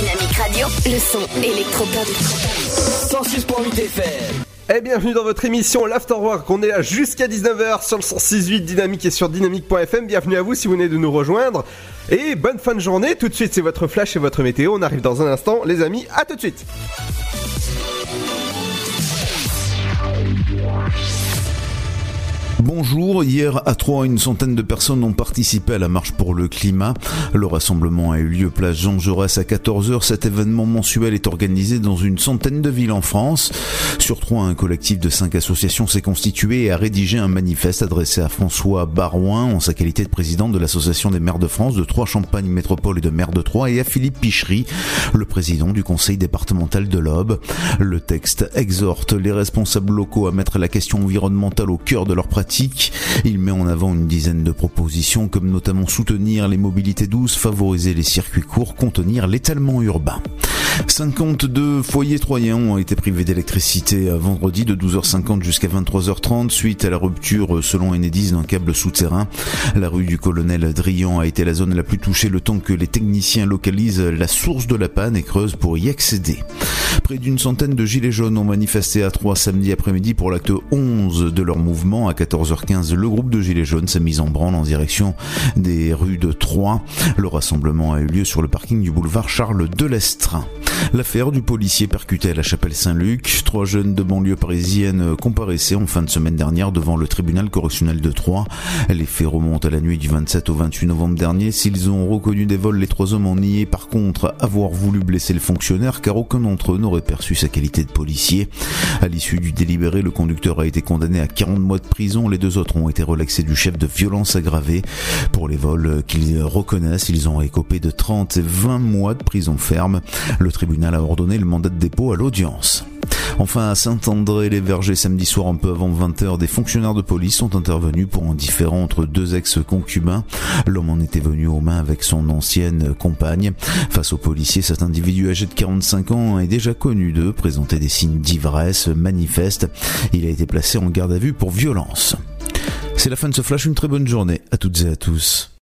Dynamique Radio. Le son électropop. 106.8 FM. Et bienvenue dans votre émission l'Afterwork. On est là jusqu'à 19h sur le 106.8 Dynamique et sur dynamique.fm. Bienvenue à vous si vous venez de nous rejoindre. Et bonne fin de journée. Tout de suite, c'est votre flash et votre météo. On arrive dans un instant, les amis. À tout de suite. Bonjour, hier à Troyes, une centaine de personnes ont participé à la marche pour le climat. Le rassemblement a eu lieu place Jean Jaurès à 14h. Cet événement mensuel est organisé dans une centaine de villes en France. Sur Troyes, un collectif de cinq associations s'est constitué et a rédigé un manifeste adressé à François Barouin en sa qualité de président de l'Association des maires de France, de Troyes-Champagne Métropole et de maire de Troyes et à Philippe Pichery, le président du conseil départemental de l'Aube. Le texte exhorte les responsables locaux à mettre la question environnementale au cœur de leur pratique. Il met en avant une dizaine de propositions comme notamment soutenir les mobilités douces, favoriser les circuits courts, contenir l'étalement urbain. 52 foyers troyens ont été privés d'électricité vendredi de 12h50 jusqu'à 23h30 suite à la rupture selon Enedis d'un câble souterrain. La rue du colonel Drian a été la zone la plus touchée le temps que les techniciens localisent la source de la panne et creusent pour y accéder. Près d'une centaine de gilets jaunes ont manifesté à Troyes samedi après-midi pour l'acte 11 de leur mouvement. À 14h15, le groupe de gilets jaunes s'est mis en branle en direction des rues de Troyes. Le rassemblement a eu lieu sur le parking du boulevard Charles Delestrin. L'affaire du policier percuté à la chapelle Saint-Luc. Trois jeunes de banlieue parisienne comparaissaient en fin de semaine dernière devant le tribunal correctionnel de Troyes. Les faits remontent à la nuit du 27 au 28 novembre dernier. S'ils ont reconnu des vols, les trois hommes ont nié par contre avoir voulu blesser le fonctionnaire car aucun d'entre eux n'aurait perçu sa qualité de policier. À l'issue du délibéré, le conducteur a été condamné à 40 mois de prison. Les deux autres ont été relaxés du chef de violence aggravée. Pour les vols qu'ils reconnaissent, ils ont écopé de 30 et 20 mois de prison ferme. Le tribunal a ordonné le mandat de dépôt à l'audience. Enfin, à Saint-André-les-Vergers, samedi soir, un peu avant 20h, des fonctionnaires de police sont intervenus pour un différend entre deux ex-concubins. L'homme en était venu aux mains avec son ancienne compagne. Face aux policiers, cet individu âgé de 45 ans est déjà connu d'eux, présentait des signes d'ivresse, manifeste. Il a été placé en garde à vue pour violence. C'est la fin de ce flash, une très bonne journée à toutes et à tous.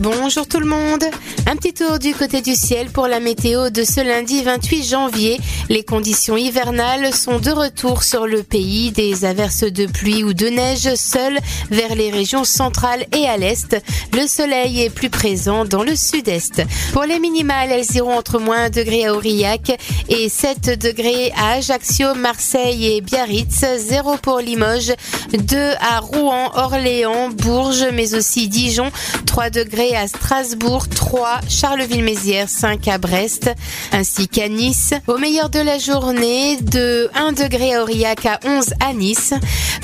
Bonjour tout le monde. Un petit tour du côté du ciel pour la météo de ce lundi 28 janvier. Les conditions hivernales sont de retour sur le pays. Des averses de pluie ou de neige seules vers les régions centrales et à l'est. Le soleil est plus présent dans le sud-est. Pour les minimales, elles iront entre moins 1 degré à Aurillac et 7 degrés à Ajaccio, Marseille et Biarritz. 0 pour Limoges, 2 à Rouen, Orléans, Bourges, mais aussi Dijon. 3 degrés à Strasbourg, 3 Charleville-Mézières, 5 à Brest, ainsi qu'à Nice. Au meilleur de la journée, de 1 degré à Aurillac à 11 à Nice,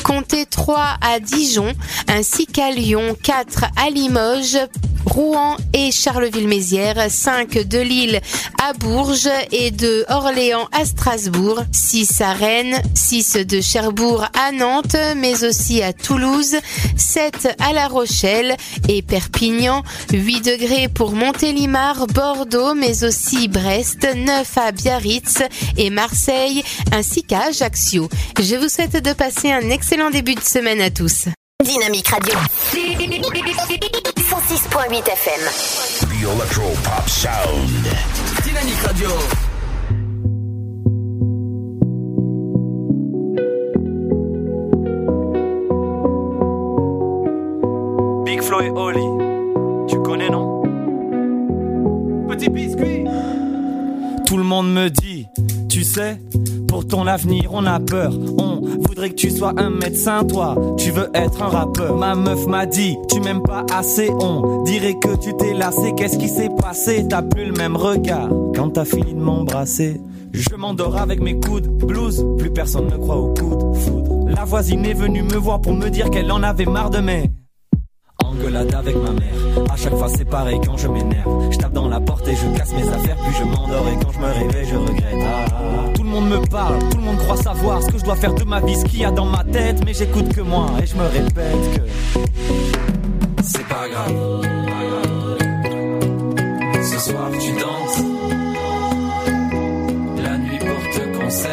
comptez 3 à Dijon, ainsi qu'à Lyon, 4 à Limoges, Rouen et Charleville-Mézières, 5 de Lille à Bourges et de Orléans à Strasbourg, 6 à Rennes, 6 de Cherbourg à Nantes, mais aussi à Toulouse, 7 à La Rochelle et Perpignan, 8 degrés pour Montélimar, Bordeaux, mais aussi Brest, 9 à Biarritz et Marseille, ainsi qu'à Ajaccio. Je vous souhaite de passer un excellent début de semaine à tous. Dynamique Radio. 106.8 FM. The Electro Pop Sound. Dynamique Radio. Big Flo et Oli, tu connais non? Petit biscuit Tout le monde me dit, tu sais, pour ton avenir on a peur. On voudrait que tu sois un médecin, toi, tu veux être un rappeur. Ma meuf m'a dit, tu m'aimes pas assez, on dirait que tu t'es lassé. Qu'est-ce qui s'est passé? T'as plus le même regard quand t'as fini de m'embrasser. Je m'endors avec mes coudes, blues, plus personne ne croit au coude, foudre. La voisine est venue me voir pour me dire qu'elle en avait marre de mes engueulade avec ma mère. À chaque fois c'est pareil quand je m'énerve. Je tape dans la porte et je casse mes affaires, puis je m'endors et quand je me réveille je regrette. Me parle, tout le monde croit savoir ce que je dois faire de ma vie, ce qu'il y a dans ma tête, mais j'écoute que moi et je me répète que c'est pas grave. Ce soir tu danses, la nuit porte conseil.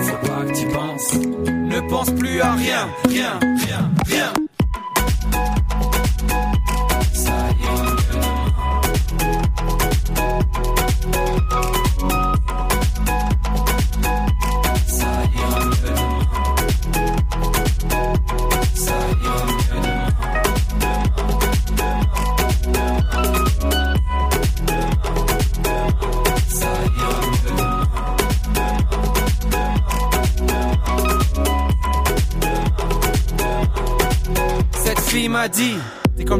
Faut pas que tu penses, ne pense plus à rien, rien, rien, rien.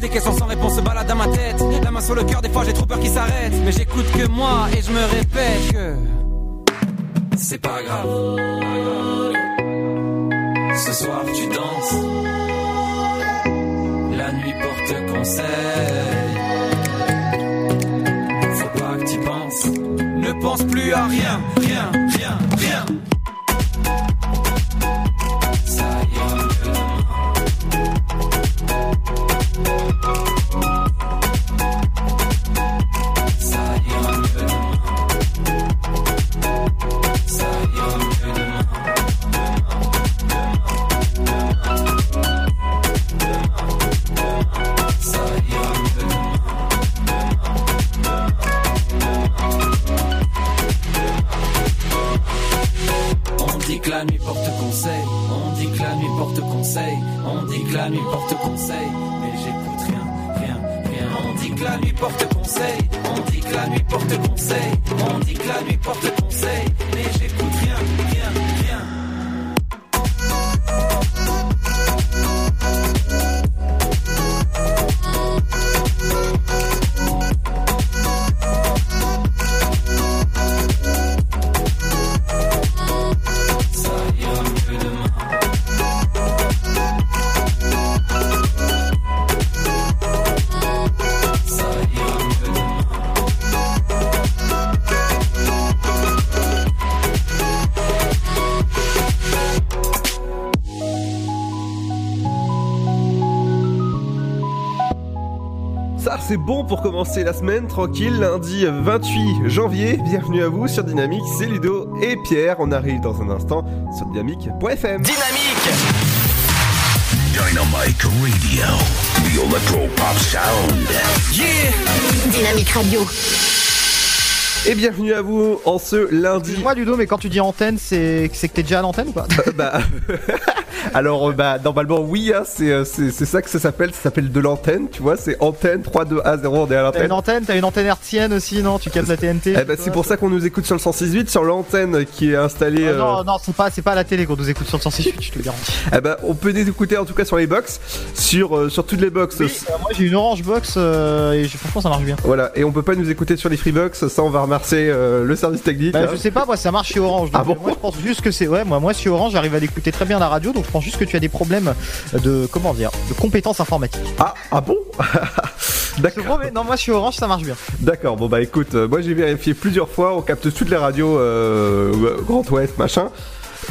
Les questions sans réponse se baladent dans ma tête. La main sur le cœur, des fois j'ai trop peur qu'ils s'arrêtent. Mais j'écoute que moi et je me répète que c'est pas grave. Ce soir tu danses. La nuit porte conseil. Faut pas que tu penses. Ne pense plus à rien, rien, rien, rien. Dit que la nuit porte conseil, on dit que la nuit porte conseil, on dit que la nuit porte conseil, mais j'écoute rien, rien, rien. On dit que la nuit porte conseil, on dit que la nuit porte conseil, on dit que la nuit porte conseil, mais j'écoute rien. C'est bon pour commencer la semaine tranquille, lundi 28 janvier. Bienvenue à vous sur Dynamique, c'est Ludo et Pierre. On arrive dans un instant sur dynamique.fm. Dynamique Dynamite Radio. The Electro Pop Sound. Yeah Dynamique Radio. Et bienvenue à vous en ce lundi. Excuse-moi Ludo, mais quand tu dis antenne, c'est c'est que t'es déjà à l'antenne ou pas? Euh, bah, alors, euh, bah, normalement, oui, hein, c'est, euh, c'est, c'est ça que ça s'appelle. Ça s'appelle de l'antenne, tu vois. C'est antenne 3, 2, 1, 0, on est à T'as l'antenne. une antenne, t'as une antenne hertzienne aussi, non? Tu captes la TNT Eh bah, c'est pour ça qu'on nous écoute sur le 106.8, sur l'antenne qui est installée. Ah euh, Non, non, c'est pas, c'est pas à la télé qu'on nous écoute sur le 168, je te le garantis. eh bah, on peut nous écouter en tout cas sur les box, sur, euh, sur toutes les box. Oui, moi j'ai une Orange Box et je- franchement ça marche bien. Voilà, et on peut pas nous écouter sur les Freebox, ça on va remercier le service technique. Bah, hein. je sais pas, moi ça marche chez Orange. Donc, Ah bon Moi je pense juste que c'est. Ouais, moi, moi chez Orange j'arrive à l'écouter très bien la radio, donc je pense juste que tu as des problèmes de. Comment dire De compétences informatiques. Ah, ah bon Je D'accord, non, moi chez Orange ça marche bien. d'accord, bon bah écoute, euh, moi j'ai vérifié plusieurs fois, on capte toutes les radios euh, Grand Ouest, machin,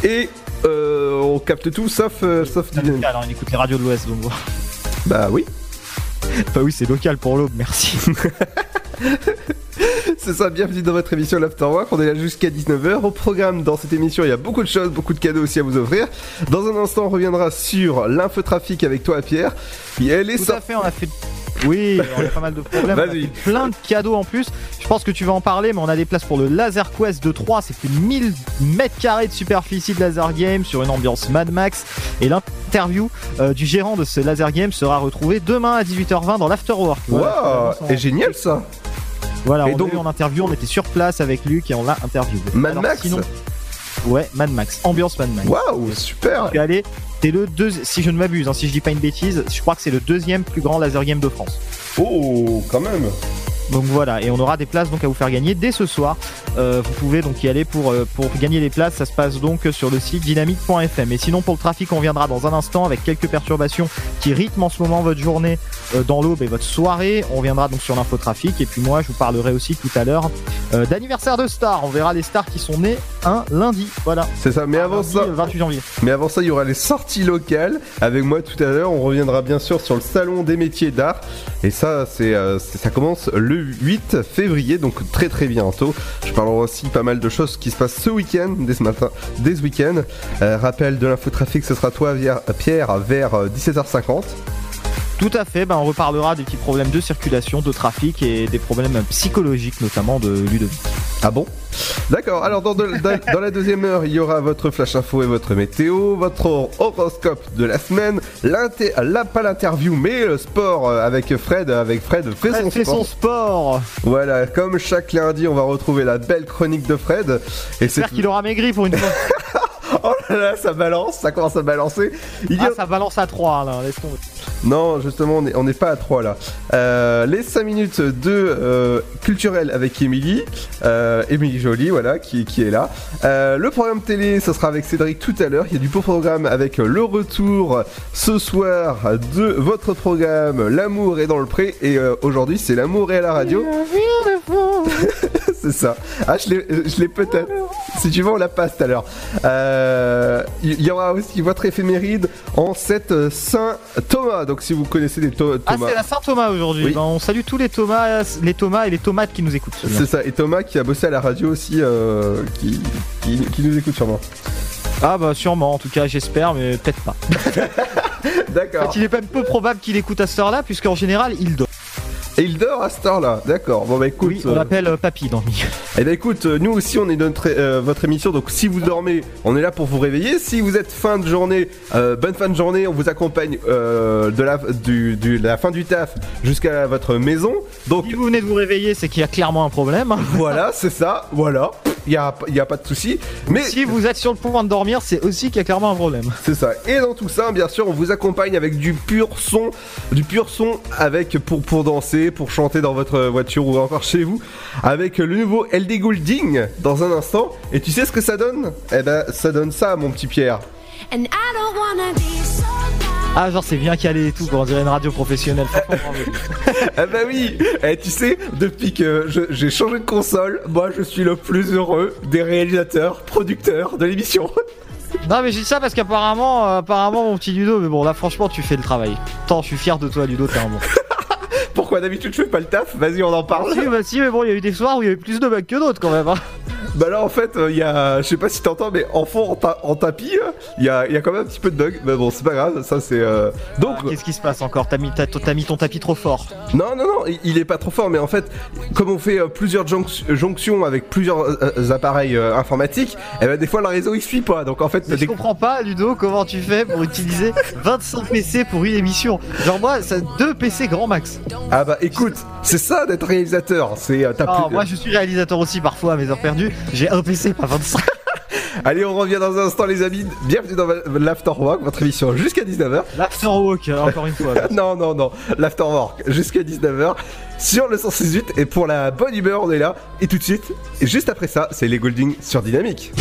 et euh, on capte tout sauf, euh, sauf Dynamique. local, hein, il écoute les radios de l'Ouest, donc. Bah oui, Bah oui, c'est local pour l'aube, merci. c'est ça, bienvenue dans votre émission L'Afterwork, on est là jusqu'à 19h. Au programme dans cette émission, il y a beaucoup de choses, beaucoup de cadeaux aussi à vous offrir. Dans un instant, on reviendra sur l'infotrafic avec toi Pierre. Et elle est Tout à fait, on a fait. Oui, on a pas mal de problèmes. On a fait plein de cadeaux en plus. Je pense que tu vas en parler, mais on a des places pour le Laser Quest de 3. C'est plus de 1000 mètres carrés de superficie de Laser Game sur une ambiance Mad Max. Et l'interview euh, du gérant de ce Laser Game sera retrouvée demain à 18h20 dans l'Afterwork. Voilà, Waouh, vraiment, et génial ça Voilà, Et on donc- eu en interview, on était sur place avec Luc et on l'a interviewé. Mad Alors, Max Sinon, ouais, Mad Max, ambiance Mad Max. Waouh, super suis allé, c'est le deux, si je ne m'abuse, hein, si je dis pas une bêtise, je crois que c'est le deuxième plus grand laser game de France. Oh, quand même Donc voilà, et on aura des places donc à vous faire gagner dès ce soir. Euh, vous pouvez donc y aller pour, euh, pour gagner les places. Ça se passe donc sur le site dynamique.fm. Et sinon pour le trafic, on viendra dans un instant avec quelques perturbations qui rythment en ce moment votre journée euh, dans l'aube et votre soirée. On viendra donc sur l'infotrafic. Et puis moi, je vous parlerai aussi tout à l'heure d'anniversaire de stars. On verra les stars qui sont nées un lundi. Voilà. C'est ça, mais avant Lundi, ça, le 28 janvier. mais avant ça, il y aura les sorties locales avec moi tout à l'heure. On reviendra bien sûr sur le salon des métiers d'art, et ça, c'est- ça commence le 8 février, donc très très bientôt. Je parlerai aussi pas mal de choses qui se passent ce week-end, dès ce matin, dès ce week-end. Euh, rappel de l'infotrafic, ce sera toi, Pierre, vers euh, 17h50. Tout à fait, ben on reparlera des petits problèmes de circulation, de trafic et des problèmes psychologiques notamment de Ludovic. Ah bon? D'accord, alors dans, de- dans- dans la deuxième heure, il y aura votre flash info et votre météo, votre horoscope de la semaine, l'inter- la, pas l'interview, mais le sport euh, avec Fred, avec Fred fait son Fred fait sport. son sport Voilà, comme chaque lundi, on va retrouver la belle chronique de Fred. Et J'espère qu'il aura maigri pour une fois. Oh là ça balance, ça commence à balancer. Il y a- Ah, ça balance à 3 là, laisse tomber. Non, justement, on n'est pas à 3 là. Euh, les 5 minutes de euh, culturel avec Émilie, euh, Émilie Jolie, voilà, qui, qui est là. Euh, le programme télé, ce sera avec Cédric tout à l'heure. Il y a du beau programme avec le retour ce soir de votre programme L'amour est dans le pré. Et euh, aujourd'hui, c'est L'amour est à la radio. c'est ça. Ah, je l'ai, je l'ai peut-être. Si tu veux, on la passe tout à l'heure. Euh, Il y aura aussi votre éphéméride en 7 Saint Thomas. Donc, si vous connaissez des to- Ah, Thomas. c'est la Saint-Thomas aujourd'hui. Oui. Ben, on salue tous les Thomas, les Thomas et les tomates qui nous écoutent. c'est ça. Et Thomas qui a bossé à la radio aussi, euh, qui, qui, qui nous écoute sûrement. Ah, bah, sûrement, en tout cas, j'espère, mais peut-être pas. En D'accord. fait, il est même peu probable qu'il écoute à cette heure-là, puisqu'en général, il dort. Et il dort à cette heure-là. D'accord. Bon, bah écoute. Oui, on euh, l'appelle euh, Papy dans le milieu. Eh ben écoute, euh, nous aussi on est notre, euh, votre émission, donc si vous dormez, on est là pour vous réveiller. Si vous êtes fin de journée, euh, bonne fin de journée, on vous accompagne euh, de, la, du, du- de la fin du taf jusqu'à votre maison. Donc Si vous venez de vous réveiller, c'est qu'il y a clairement un problème. voilà, c'est ça, voilà. Il n'y a, y a pas de souci. Mais Si vous êtes sur le point de dormir, c'est aussi qu'il y a clairement un problème. c'est ça. Et dans tout ça, bien sûr, on vous accompagne avec du pur son, du pur son avec pour, pour danser, pour chanter dans votre voiture ou encore chez vous, avec le nouveau LD Goulding dans un instant. Et tu sais ce que ça donne? Eh ben, ça donne ça, mon petit Pierre. Ah, genre, c'est bien calé et tout, on dirait une radio professionnelle. Ah bah oui Eh, tu sais, depuis que je- j'ai changé de console, moi je suis le plus heureux des réalisateurs, producteurs de l'émission. Non mais j'ai dit ça parce qu'apparemment, euh, apparemment mon petit Ludo, mais bon là franchement tu fais le travail. Tant je suis fier de toi Ludo, t'es un bon. Pourquoi d'habitude je fais pas le taf? Vas-y, on en parle. si, bah, si, mais bon il y a eu des soirs où il y a eu plus de bugs que d'autres quand même. hein. Bah là en fait, il y a, je sais pas si t'entends, mais en fond, en, ta- en tapis, il y a, y a quand même un petit peu de bug. Mais bon, c'est pas grave, ça c'est... euh, Donc, Ah, Qu'est-ce qui se passe encore? T'as mis, ton tapis trop fort. non, non, non, il- est pas trop fort, mais en fait, comme on fait euh, plusieurs jonc- jonctions avec plusieurs euh, euh, appareils euh, informatiques, et ben des fois le réseau il suit pas. Donc en fait, je des- comprends pas Ludo comment tu fais pour utiliser 25 PC pour une émission? Genre moi, c'est deux PC grand max. ah bah écoute, c'est ça d'être réalisateur. C'est euh, Ah, plus- moi je suis réalisateur aussi parfois à mes heures perdues. J'ai un PC, pas 25. Allez, on revient dans un instant, les amis. Bienvenue dans l'Afterwork, votre émission jusqu'à 19h. L'afterwalk, euh, encore une fois. Non, non, non, l'Afterwork jusqu'à 19h sur le 168. Et pour la bonne humeur, on est là. Et tout de suite, et juste après ça, c'est les Golding sur Dynamique.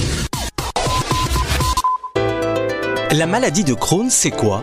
La maladie de Crohn, c'est quoi?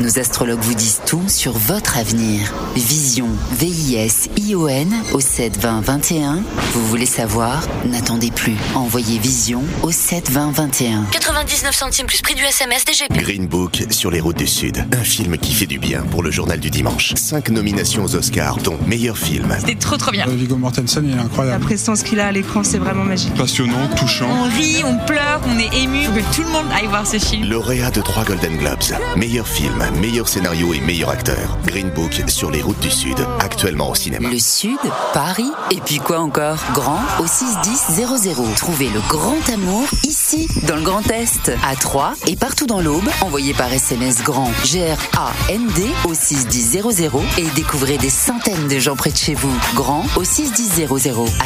Nos astrologues vous disent tout sur votre avenir. Vision, V-I-S-I-O-N au 7 20 21. Vous voulez savoir? N'attendez plus. Envoyez Vision au 7 20 21. 99 centimes plus prix du SMS DGP. Green Book sur les routes du Sud. Un film qui fait du bien pour le journal du dimanche. Cinq nominations aux Oscars, dont meilleur film. C'était trop trop bien. Euh, Viggo Mortensen, il est La incroyable. prestance qu'il a à l'écran, c'est vraiment magique. Passionnant, touchant. On rit, on pleure, on est ému. Faut que tout le monde aille voir ce film. Lauréat de trois Golden Globes. Meilleur film, meilleur scénario et meilleur acteur. Green Book sur les routes du Sud. Actuellement au cinéma. Le Sud, Paris, et puis quoi encore? Grand au 61000. Trouvez le grand amour ici, dans le Grand Est, à Troyes et partout dans l'Aube. Envoyez par SMS grand G-R-A-N-D au 61000 et découvrez des centaines de gens près de chez vous. Grand au 61000.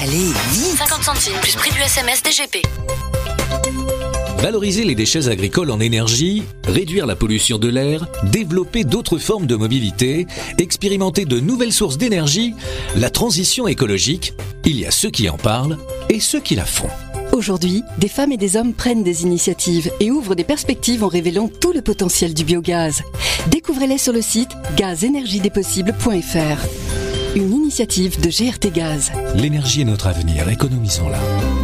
Allez, vite 50 centimes plus prix du SMS DGP. Valoriser les déchets agricoles en énergie, réduire la pollution de l'air, développer d'autres formes de mobilité, expérimenter de nouvelles sources d'énergie, la transition écologique, il y a ceux qui en parlent et ceux qui la font. Aujourd'hui, des femmes et des hommes prennent des initiatives et ouvrent des perspectives en révélant tout le potentiel du biogaz. Découvrez-les sur le site gazenergiedespossibles.fr. Une initiative de GRT Gaz. L'énergie est notre avenir, économisons-la.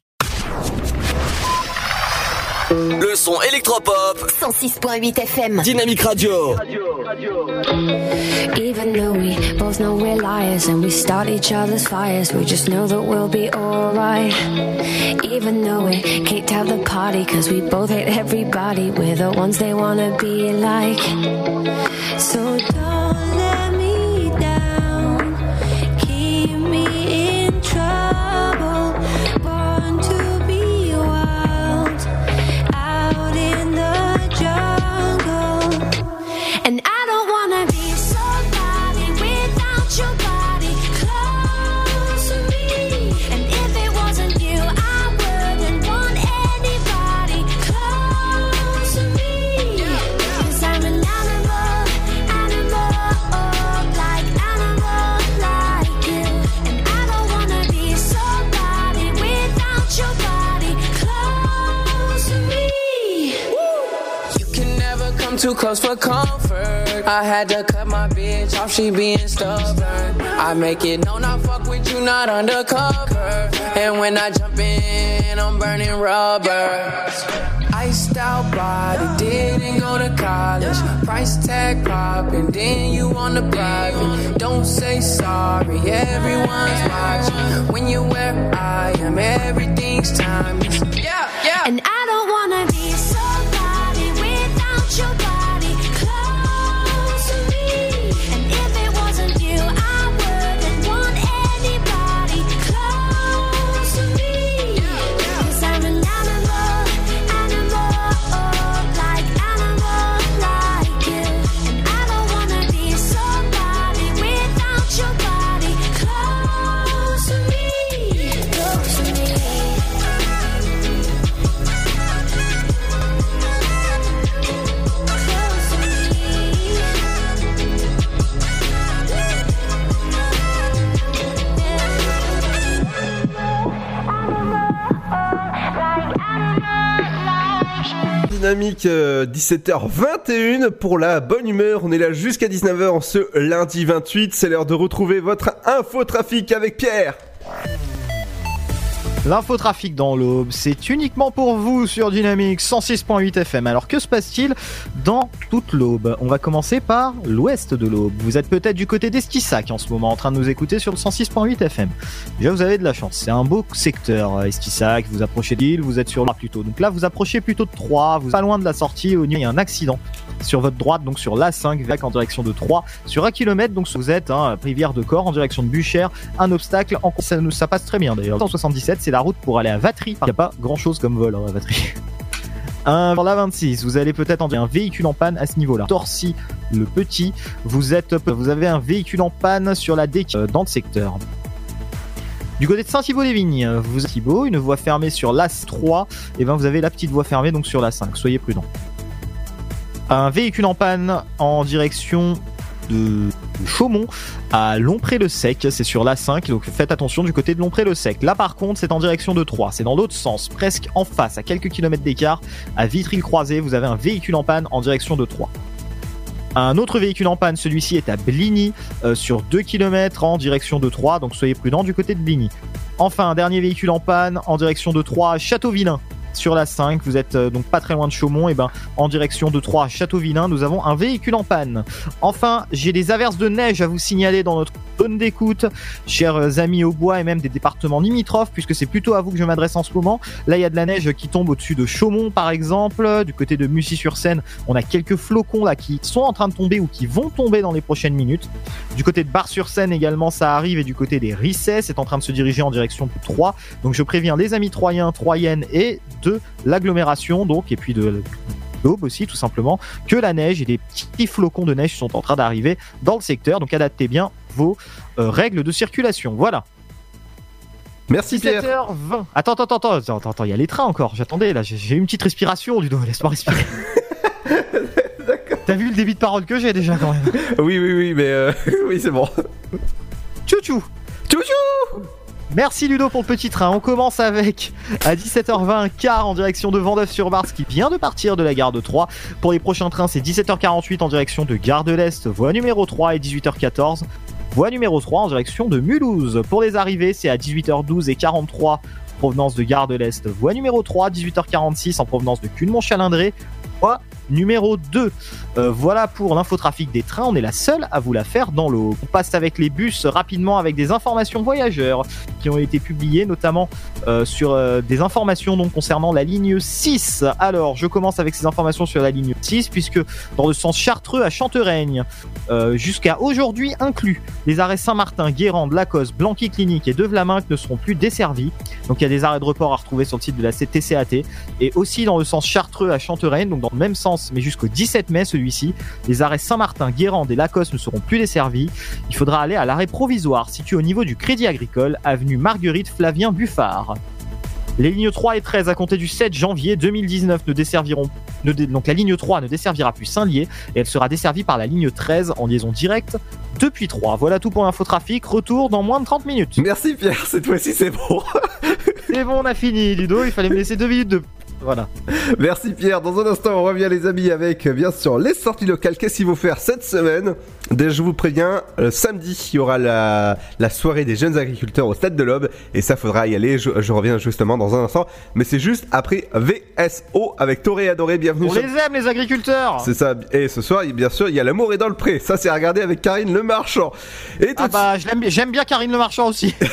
Le son électropop. 106.8 FM. Dynamique Radio. Even though we both know we're liars and we start each other's fires, we just know that we'll be alright. Even though we kicked out the party, cause we both hate everybody, we're the ones they wanna be like. So don't too close for comfort. I had to cut my bitch off, she being stubborn. I make it known I fuck with you, not undercover. And when I jump in, I'm burning rubber. Iced out body, didn't go to college. Price tag popping, then you on the private. Don't say sorry, everyone's watching. When you're where I am, everything's timeless. Yeah, yeah. And I don't Dynamique euh, 17h21 pour la bonne humeur. On est là jusqu'à 19h en ce lundi 28. C'est l'heure de retrouver votre info trafic avec Pierre. L'infotrafic dans l'aube, c'est uniquement pour vous sur Dynamique 106.8 FM. Alors que se passe-t-il dans toute l'aube? On va commencer par l'ouest de l'aube. Vous êtes peut-être du côté d'Estissac en ce moment en train de nous écouter sur le 106.8 FM. Déjà vous avez de la chance, c'est un beau secteur euh, Estissac, vous approchez de l'île, vous êtes sur là plutôt. Donc là vous approchez plutôt de 3, vous êtes pas loin de la sortie, au il y a un accident sur votre droite, donc sur l'A5, VAC en direction de 3, sur 1 km, donc vous êtes hein, rivière de Corps en direction de Buchère, un obstacle, ça, ça passe très bien d'ailleurs. 177, c'est la route pour aller à Vatry. Il n'y a pas grand chose comme vol hein, à Vatry. Un, la 26, vous allez peut-être en un véhicule en panne à ce niveau-là. Torcy, le petit, vous êtes, vous avez un véhicule en panne sur la DEC euh, dans le secteur. Du côté de Saint-Thibault-des-Vignes, vous avez une voie fermée sur l'As 3, et ben vous avez la petite voie fermée donc sur la 5. Soyez prudents. Un véhicule en panne en direction de Chaumont à Lompré-le-Sec, c'est sur l'A5, donc faites attention du côté de Lompré-le-Sec. Là par contre, c'est en direction de Troyes, c'est dans l'autre sens, presque en face, à quelques kilomètres d'écart, à Vitry-le-Croisé, vous avez un véhicule en panne en direction de Troyes. Un autre véhicule en panne, celui-ci est à Bligny, euh, sur 2 km en direction de Troyes, donc soyez prudents du côté de Bligny. Enfin, un dernier véhicule en panne en direction de Troyes, Châteauvillain, sur la 5, vous êtes euh, donc pas très loin de Chaumont, et ben en direction de 3 Châteauvillain, nous avons un véhicule en panne. Enfin, j'ai des averses de neige à vous signaler dans notre zone d'écoute, chers amis au bois et même des départements limitrophes, puisque c'est plutôt à vous que je m'adresse en ce moment. Là, il y a de la neige qui tombe au-dessus de Chaumont, par exemple. Du côté de Mussy-sur-Seine, on a quelques flocons là qui sont en train de tomber ou qui vont tomber dans les prochaines minutes. Du côté de Bar-sur-Seine également, ça arrive, et du côté des Rissets, c'est en train de se diriger en direction de 3. Donc je préviens les amis troyens, troyennes et de l'agglomération, donc, et puis de l'aube aussi, tout simplement, que la neige et des petits flocons de neige sont en train d'arriver dans le secteur. Donc adaptez bien vos euh, règles de circulation. Voilà. Merci Pierre. 17h20. Attends, attends, attends, attends, attends, il y a les trains encore. J'attendais là, j'ai une petite respiration du dos. Laisse-moi respirer. T'as vu le débit de parole que j'ai déjà quand même? Oui, oui, oui, mais euh, oui, c'est bon. Tchou-tchou Tchou-tchou Merci Ludo pour le petit train. On commence avec à 17h20 un car en direction de Vendeuf-sur-Mars qui vient de partir de la gare de 3. Pour les prochains trains, c'est 17h48 en direction de Gare de l'Est, voie numéro 3 et 18h14. Voie numéro 3 en direction de Mulhouse. Pour les arrivées, c'est à 18h12 et 43 provenance de Gare de l'Est. Voie numéro 3, 18h46 en provenance de Culemont-Chalindré. Voie numéro 2. Euh, voilà pour l'infotrafic des trains, on est la seule à vous la faire dans l'eau. On passe avec les bus rapidement avec des informations voyageurs qui ont été publiées notamment euh, sur euh, des informations donc concernant la ligne 6. Alors, je commence avec ces informations sur la ligne 6 puisque dans le sens Chartreux à Chantereigne jusqu'à aujourd'hui inclus les arrêts Saint-Martin, Guérande, Lacoste, Blanqui Clinique et De Vlaminck ne seront plus desservis. Donc il y a des arrêts de report à retrouver sur le site de la TCAT et aussi dans le sens Chartreux à Chantereigne donc dans le même sens mais jusqu'au 17 mai celui-ci. Les arrêts Saint-Martin, Guérande et Lacoste ne seront plus desservis. Il faudra aller à l'arrêt provisoire situé au niveau du Crédit Agricole, avenue Marguerite Flavien Buffard. Les lignes 3 et 13 à compter du 7 janvier 2019 ne desserviront ne dé- donc la ligne 3 ne desservira plus Saint-Lié et elle sera desservie par la ligne 13 en liaison directe depuis 3. Voilà tout pour l'infotrafic, retour dans moins de 30 minutes. Merci Pierre, cette fois-ci c'est bon. C'est bon, on a fini Ludo, il fallait me laisser deux minutes de voilà. Merci Pierre. Dans un instant, on revient les amis avec bien sûr les sorties locales. Qu'est-ce qu'il faut faire cette semaine? Déjà, je vous préviens, le samedi, il y aura la, la soirée des jeunes agriculteurs au Stade de l'Aube et ça faudra y aller. Je, je reviens justement dans un instant, mais c'est juste après VSO avec Toré Adoré. Bienvenue. On sur- les aime les agriculteurs C'est ça. Et ce soir, bien sûr, il y a l'amour est dans le pré. Ça, c'est à regarder avec Karine Le Marchand. Et Ah bah j'aime bien Karine Le Marchand aussi.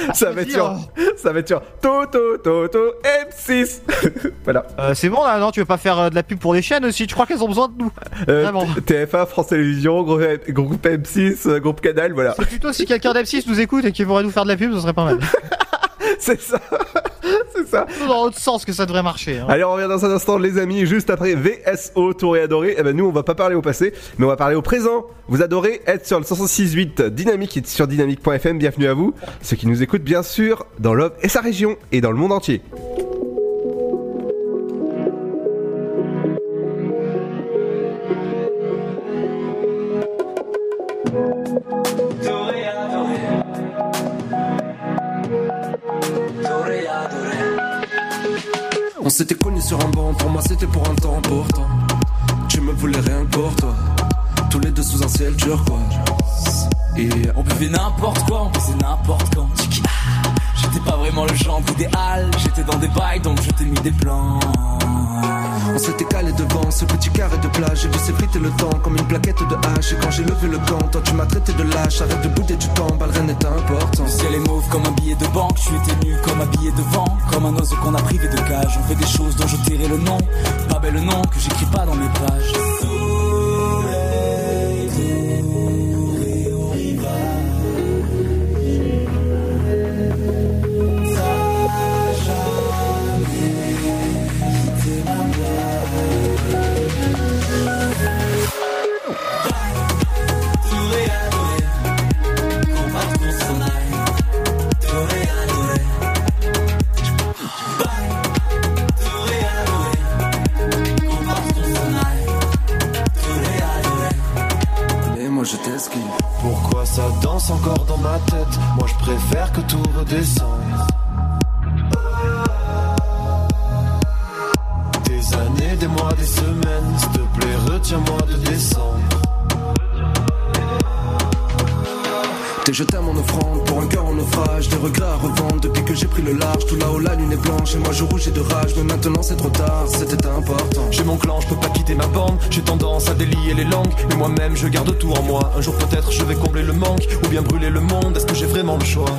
ça va être sur, ça va être sur Toto Toto M6. voilà. Euh, c'est bon là, non, tu veux pas faire euh, de la pub pour les chaînes aussi? Tu crois qu'elles ont besoin de nous? Euh, Vraiment. T- TF1, France Télévisions, groupe, groupe M6, euh, groupe Canal, voilà. C'est plutôt si quelqu'un d'M6 nous écoute et qui pourrait nous faire de la pub, ce serait pas mal. c'est ça. c'est ça. C'est dans l'autre sens que ça devrait marcher. hein. Allez, on revient dans un instant, les amis, juste après VSO Tour et Adoré. Eh ben, nous, on va pas parler au passé, mais on va parler au présent. Vous adorez être sur le 106.8 Dynamique et sur dynamique.fm. Bienvenue à vous. Ceux qui nous écoutent, bien sûr, dans l'Ob et sa région et dans le monde entier. On s'était connus sur un banc, pour moi c'était pour un temps pourtant. Tu me voulais rien pour toi. Tous les deux sous un ciel turquoise. Et on buvait n'importe quoi, on faisait n'importe quand. J'étais pas vraiment le genre idéal, j'étais dans des bails donc je t'ai mis des plans. On s'était calé devant ce petit carré de plage. J'ai vu s'effriter le temps comme une plaquette de hache. Et quand j'ai levé le gant, toi tu m'as traité de lâche. Arrête de bouder du temps, balle rien n'est important. Le ciel est mauve comme un billet de banque, tu étais nu comme un billet de vent, comme un oiseau qu'on a privé de cage. On fait des choses dont je tairai le nom, pas bel le nom que j'écris pas dans mes pages. Pourquoi ça danse encore dans ma tête? Moi je préfère que tout redescende. Des années, des mois, des semaines. S'il te plaît, retiens-moi de descendre. T'es jeté à mon offrande pour un cœur en naufrage. Des regrets à revendre depuis que j'ai pris le large. Tout là-haut, la lune est blanche et moi je rougis de rage. Mais maintenant c'est trop tard, c'était important. J'ai mon clan, je peux pas quitter ma bande. J'ai tendance à délier les langues, mais moi-même je garde tout en moi. Un jour peut-être je vais combler le manque ou bien brûler le monde. Est-ce que j'ai vraiment le choix?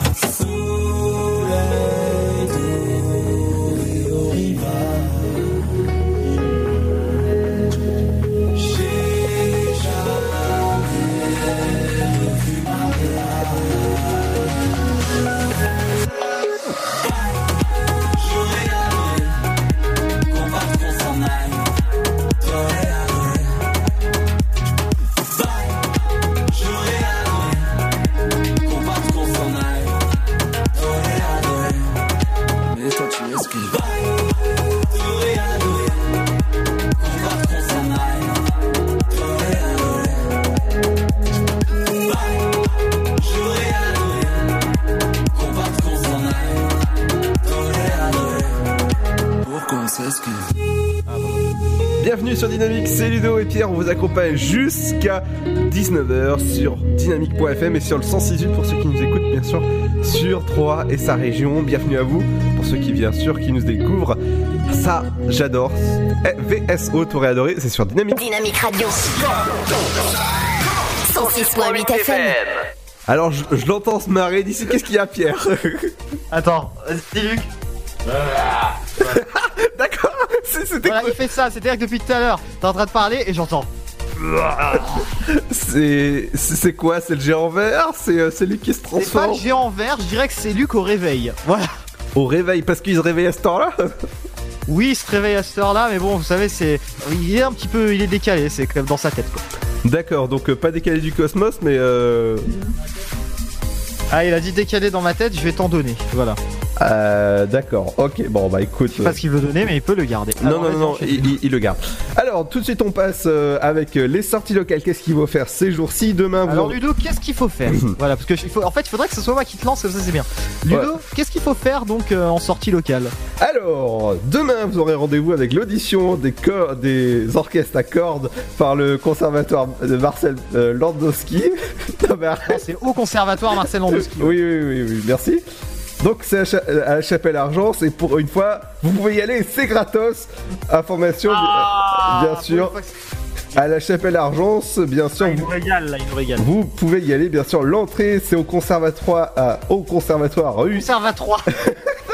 Dynamique, c'est Ludo et Pierre, on vous accompagne jusqu'à 19h sur dynamique.fm et sur le 168 pour ceux qui nous écoutent bien sûr sur 3 et sa région. Bienvenue à vous pour ceux qui bien sûr qui nous découvrent. Ça, j'adore. Eh, VSO, Touré adoré, c'est sur Dynamique. Dynamique Radio. 106.8 FM. Alors je, je l'entends se marrer d'ici, qu'est-ce qu'il y a Pierre? Attends, vas-y Luc. D'accord, c'était voilà, il fait ça, c'est-à-dire que depuis tout à l'heure, t'es en train de parler et j'entends. C'est c'est quoi C'est le géant vert? C'est euh, c'est lui qui se C'est pas transforme? le géant vert, je dirais que c'est Luc au réveil. Voilà. au réveil parce qu'il se réveille à cette heure-là Oui, il se réveille à cette heure-là, mais bon, vous savez, c'est. Il est un petit peu. Il est décalé, c'est comme dans sa tête, quoi. D'accord, donc euh, pas décalé du cosmos, mais euh... Ah, il a dit décalé dans ma tête, je vais t'en donner. Voilà. Euh, D'accord, ok, bon bah écoute. Je sais pas ce qu'il veut donner, mais il peut le garder. Non, Alors, non, non, il, il- il le garde. Alors, tout de suite, on passe euh, avec euh, les sorties locales. Qu'est-ce qu'il faut faire ces jours-ci? Demain, vous Alors Ludo, qu'est-ce qu'il faut faire? Voilà, parce que il faut, en fait, il faudrait que ce soit moi qui te lance, comme ça c'est bien. Ludo, Ouais. qu'est-ce qu'il faut faire donc euh, en sortie locale? Alors, demain, vous aurez rendez-vous avec l'audition des, des orchestres à cordes par le conservatoire de Marcel euh, Landowski. C'est au conservatoire Marcel Landowski. Oui, oui, oui, oui, merci. Donc c'est à, la chapelle Argent, c'est pour une fois, vous pouvez y aller, c'est gratos. Information, Ah, bien sûr. À la chapelle Argence, bien sûr, Il vous, nous régale là, il nous régale. vous pouvez y aller, bien sûr. L'entrée, c'est au conservatoire, à, au conservatoire rue. Conservatoire.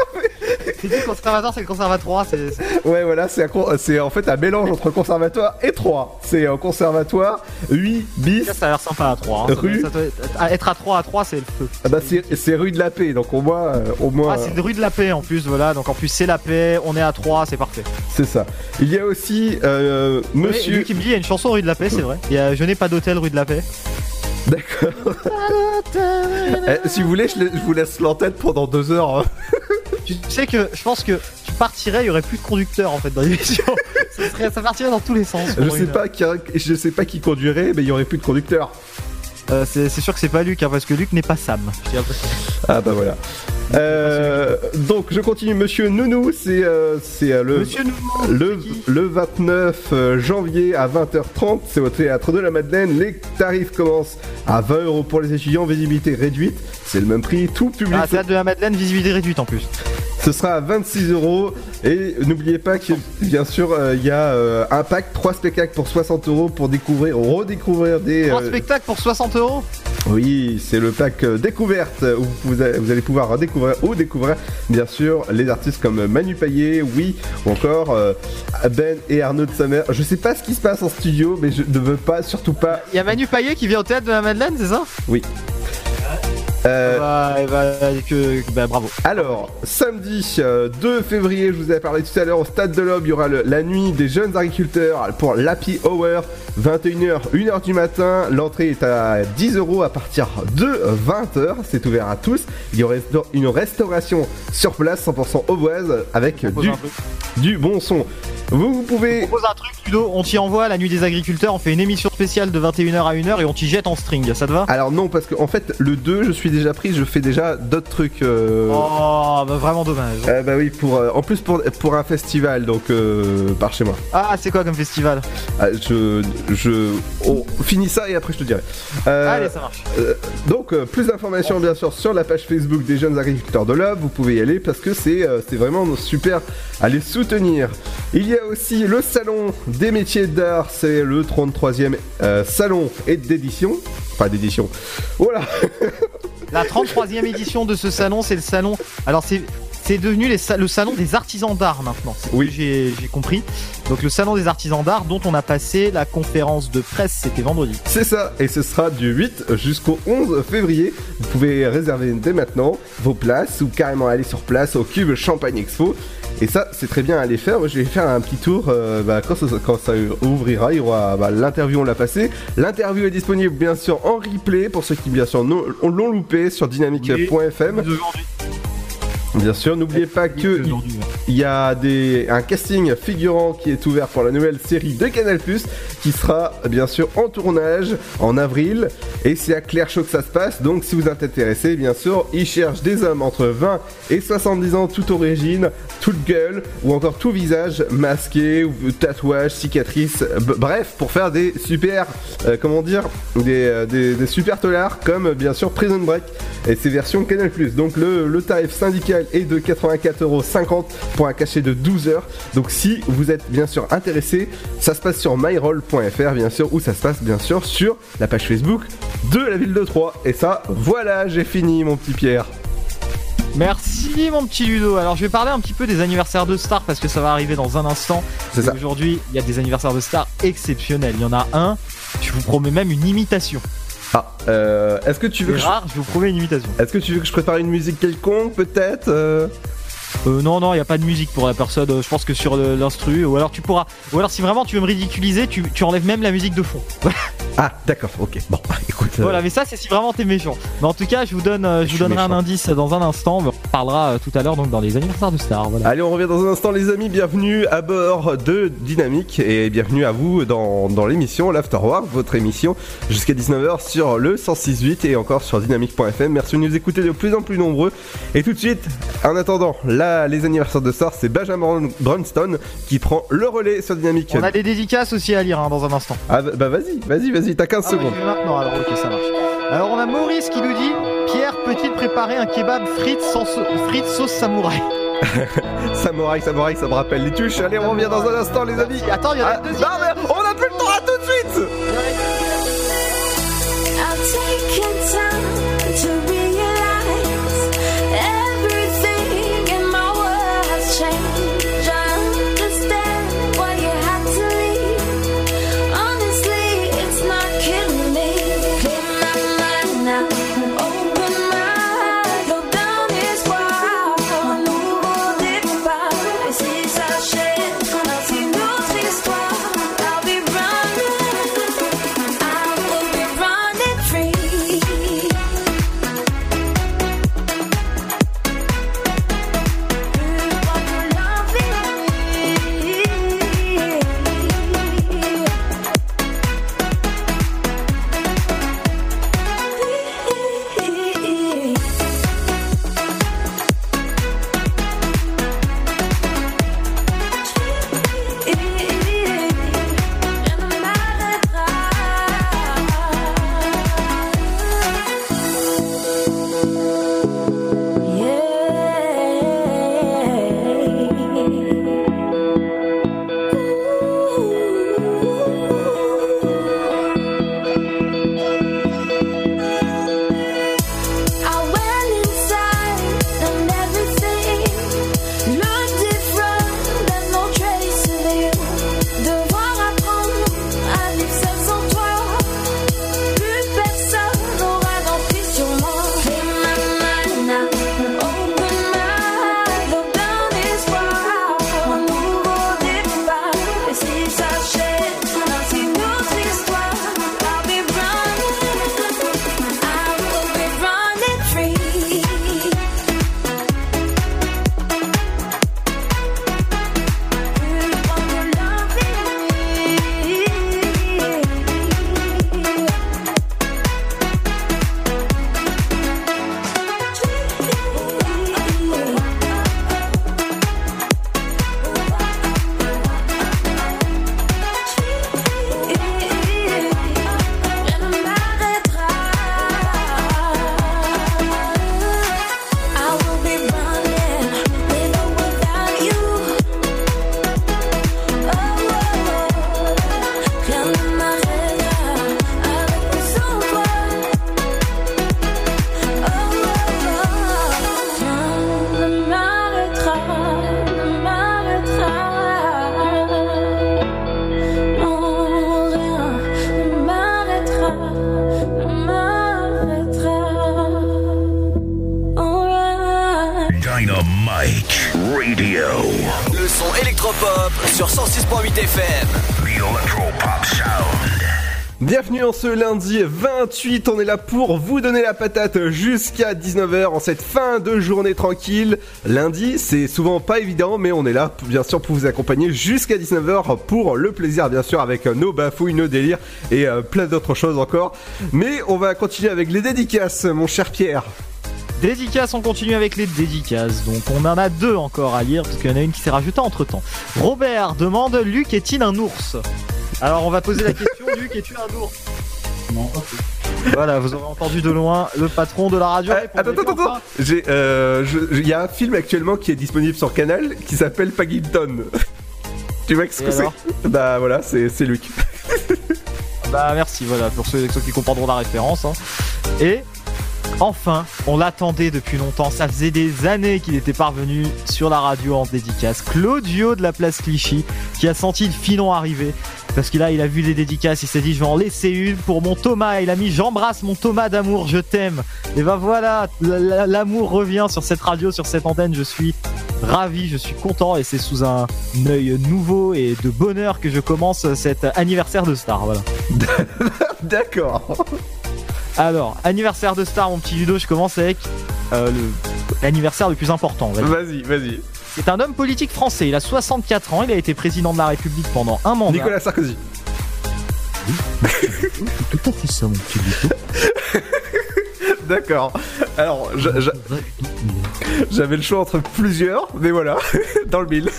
C'est dit conservatoire, c'est le conservatoire. C'est Ouais, voilà, c'est un con- c'est en fait un mélange entre conservatoire et 3. C'est un conservatoire 8 bis. ça, ça a l'air sympa à 3. Hein. Rue. ça être- à- être à 3 à 3, c'est le feu. Ah bah c'est c'est rue de la Paix, donc au moins, euh, au moins, Ah, c'est une rue de la paix en plus, voilà. Donc en plus, c'est la paix, on est à 3, c'est parfait. c'est ça. Il y a aussi euh, Monsieur. qui me dit, il y a une chanson rue de la paix, c'est vrai. Il y a Je n'ai pas d'hôtel rue de la paix. D'accord. Eh, si vous voulez, je, vous laisse l'antenne pendant deux heures. hein. Tu sais que je pense que tu partirais, il y aurait plus de conducteur en fait dans l'émission. ça, serait- ça partirait dans tous les sens. Je sais pas qui, je sais pas qui conduirait, mais il y aurait plus de conducteur. Euh, c'est sûr que c'est pas Luc, hein, parce que Luc n'est pas Sam. Ah bah voilà. Euh, donc je continue, Monsieur Nounou, c'est euh, c'est euh, le, le, le 29 euh, janvier à 20h30, c'est au théâtre de la Madeleine. Les tarifs commencent à 20 euros pour les étudiants, visibilité réduite, c'est le même prix, tout public. Ah, théâtre de la Madeleine, visibilité réduite en plus. Ce sera à 26 euros et n'oubliez pas que bien sûr euh, il y a euh, un pack 3 spectacles pour 60 euros pour découvrir, redécouvrir des. Un euh, spectacle pour 60 euros? Oui, c'est le pack découverte où vous, a- vous allez pouvoir découvrir ou découvrir bien sûr les artistes comme Manu Payet, oui, ou encore Ben et Arnaud de Samer. Je sais pas ce qui se passe en studio, mais je ne veux pas, surtout pas. Il y a Manu Payet qui vient au théâtre de la Madeleine, c'est ça? Oui. Euh, bah, eh bah, que, bah, bravo. Alors, samedi euh, 2 février, je vous avais parlé tout à l'heure au Stade de l'Aube, il y aura le- la nuit des jeunes agriculteurs pour l'Happy Hour, 21h, 1h du matin. L'entrée est à 10 euros à partir de 20h, c'est ouvert à tous. Il y aura une restauration sur place, 100% auboise, avec du, bon son. Vous, vous pouvez... Propose un truc, Ludo, on t'y envoie la nuit des agriculteurs, on fait une émission spéciale de 21h à 1h et on t'y jette en string, ça te va? Alors non, parce que en fait, le 2, je suis déjà pris, je fais déjà d'autres trucs. euh, Oh, bah vraiment dommage. euh, bah oui, pour, euh, en plus pour, pour un festival, donc euh, par chez moi. Ah, c'est quoi comme festival? Ah, je, je, on finit ça et après je te dirai. Allez, ça marche. donc plus d'informations bien sûr sur la page Facebook des jeunes agriculteurs de l'Ob. Vous pouvez y aller parce que c'est c'est vraiment super à les soutenir. Il y a aussi le salon des métiers d'art. C'est le 33e euh, salon et d'édition. Enfin d'édition. Voilà. La 33e édition de ce salon, c'est le salon. Alors, c'est. C'est devenu les sa- le salon des artisans d'art maintenant. Oui. J'ai compris. Donc le salon des artisans d'art dont on a passé la conférence de presse, c'était vendredi. C'est ça, et ce sera du 8 jusqu'au 11 février. Vous pouvez réserver dès maintenant vos places ou carrément aller sur place au Cube Champagne Expo. Et ça, c'est très bien à aller faire. Moi, je vais faire un petit tour euh, bah, quand, ça, quand ça ouvrira. Il y aura bah, l'interview, on l'a passé. L'interview est disponible bien sûr en replay pour ceux qui bien sûr l'ont loupé sur dynamique.fm. Bien sûr, n'oubliez pas que il- y a des, un casting figurant qui est ouvert pour la nouvelle série de Canal+, qui sera bien sûr en tournage en avril, et c'est à Clairechaud que ça se passe, donc si vous êtes intéressé, bien sûr, ils cherchent des hommes entre 20 et 70 ans, toute origine, toute gueule, ou encore tout visage, masqué, ou tatouage, cicatrice, bref, pour faire des super, euh, comment dire, des, euh, des, des super tolards, comme bien sûr Prison Break, et ses versions Canal+. Donc le, le tarif syndical est de 84,50€ pour un cachet de 12 heures. Donc si vous êtes bien sûr intéressé, ça se passe sur myroll.fr bien sûr, ou ça se passe bien sûr sur la page Facebook de la ville de Troyes. Et ça, voilà, j'ai fini mon petit Pierre. Merci mon petit Ludo. Alors je vais parler un petit peu des anniversaires de stars parce que ça va arriver dans un instant. C'est ça. Aujourd'hui, il y a des anniversaires de stars exceptionnels. Il y en a un, je vous promets même une imitation. Ah, euh, est-ce que tu veux que je... rare, je vous promets une imitation. Est-ce que tu veux que je prépare une musique quelconque peut-être euh? Euh, non, non, il n'y a pas de musique pour la personne. euh, Je pense que sur l'instru, ou alors tu pourras. Ou alors si vraiment tu veux me ridiculiser, tu, tu enlèves même la musique de fond. Ah, d'accord, ok. Bon, écoute. euh, Voilà, mais ça c'est si vraiment t'es méchant. Mais en tout cas, je vous donne, euh, je vous donnerai un indice dans un instant. On parlera tout à l'heure donc dans les anniversaires de stars. Voilà. Allez, on revient dans un instant, les amis. Bienvenue à bord de Dynamique et bienvenue à vous dans, dans l'émission l'Afterwork, votre émission jusqu'à 19h sur le 106.8 et encore sur dynamique.fm. Merci de nous écouter de plus en plus nombreux. Et tout de suite, en attendant, là, les anniversaires de stars, c'est Benjamin Brunston qui prend le relais sur Dynamique. On a des dédicaces aussi à lire hein, dans un instant. Ah, bah vas-y, vas-y, vas-y, t'as 15 Ah secondes. je vais maintenant, alors ok, ça marche. Alors on a Maurice qui nous dit Pierre peut-il préparer un kebab frites, sans frites sauce samouraï Samouraï, samouraï, ça me rappelle les tuches. Allez, on revient dans un instant, les amis. Attends, il y en a Ah. Non, mais on a plus le temps, à tout de suite. Lundi 28, on est là pour vous donner la patate jusqu'à 19h en cette fin de journée tranquille. Lundi, c'est souvent pas évident, mais on est là bien sûr pour vous accompagner jusqu'à 19h pour le plaisir bien sûr avec nos bafouilles, nos délires et euh, plein d'autres choses encore. Mais on va continuer avec les dédicaces, mon cher Pierre. Dédicaces, on continue avec les dédicaces. Donc on en a deux encore à lire, parce qu'il y en a une qui s'est rajoutée entre temps. Robert demande Luc est-il un ours? Alors on va poser la question Luc, es-tu un ours? Non, Voilà, vous aurez entendu de loin le patron de la radio. répondre. Attends, attends, attends. J'ai, euh, Il y a un film actuellement qui est disponible sur Canal qui s'appelle Paddington. tu vois ce Et que c'est Bah voilà, c'est c'est Luc. Bah merci, voilà, pour ceux, ceux qui comprendront la référence. hein. Et enfin, on l'attendait depuis longtemps, ça faisait des années qu'il était parvenu sur la radio en dédicace. Claudio de la place Clichy, qui a senti le filon arriver. Parce que là, il a vu les dédicaces, il s'est dit, je vais en laisser une pour mon Thomas. Il a mis, j'embrasse mon Thomas d'amour, je t'aime. Et bah voilà, l'amour revient sur cette radio, sur cette antenne. Je suis ravi, je suis content et c'est sous un œil nouveau et de bonheur que je commence cet anniversaire de Star. D'accord. Alors, anniversaire de Star, mon petit Ludo, je commence avec euh, le- l'anniversaire le plus important. Vas-y, vas-y. C'est un homme politique français, il a 64 ans, il a été président de la République pendant un mandat. Nicolas Sarkozy. Tout à fait ça, mon petit Ludo. D'accord. Alors, j'a- j'a- j'avais le choix entre plusieurs, mais voilà, dans le mille.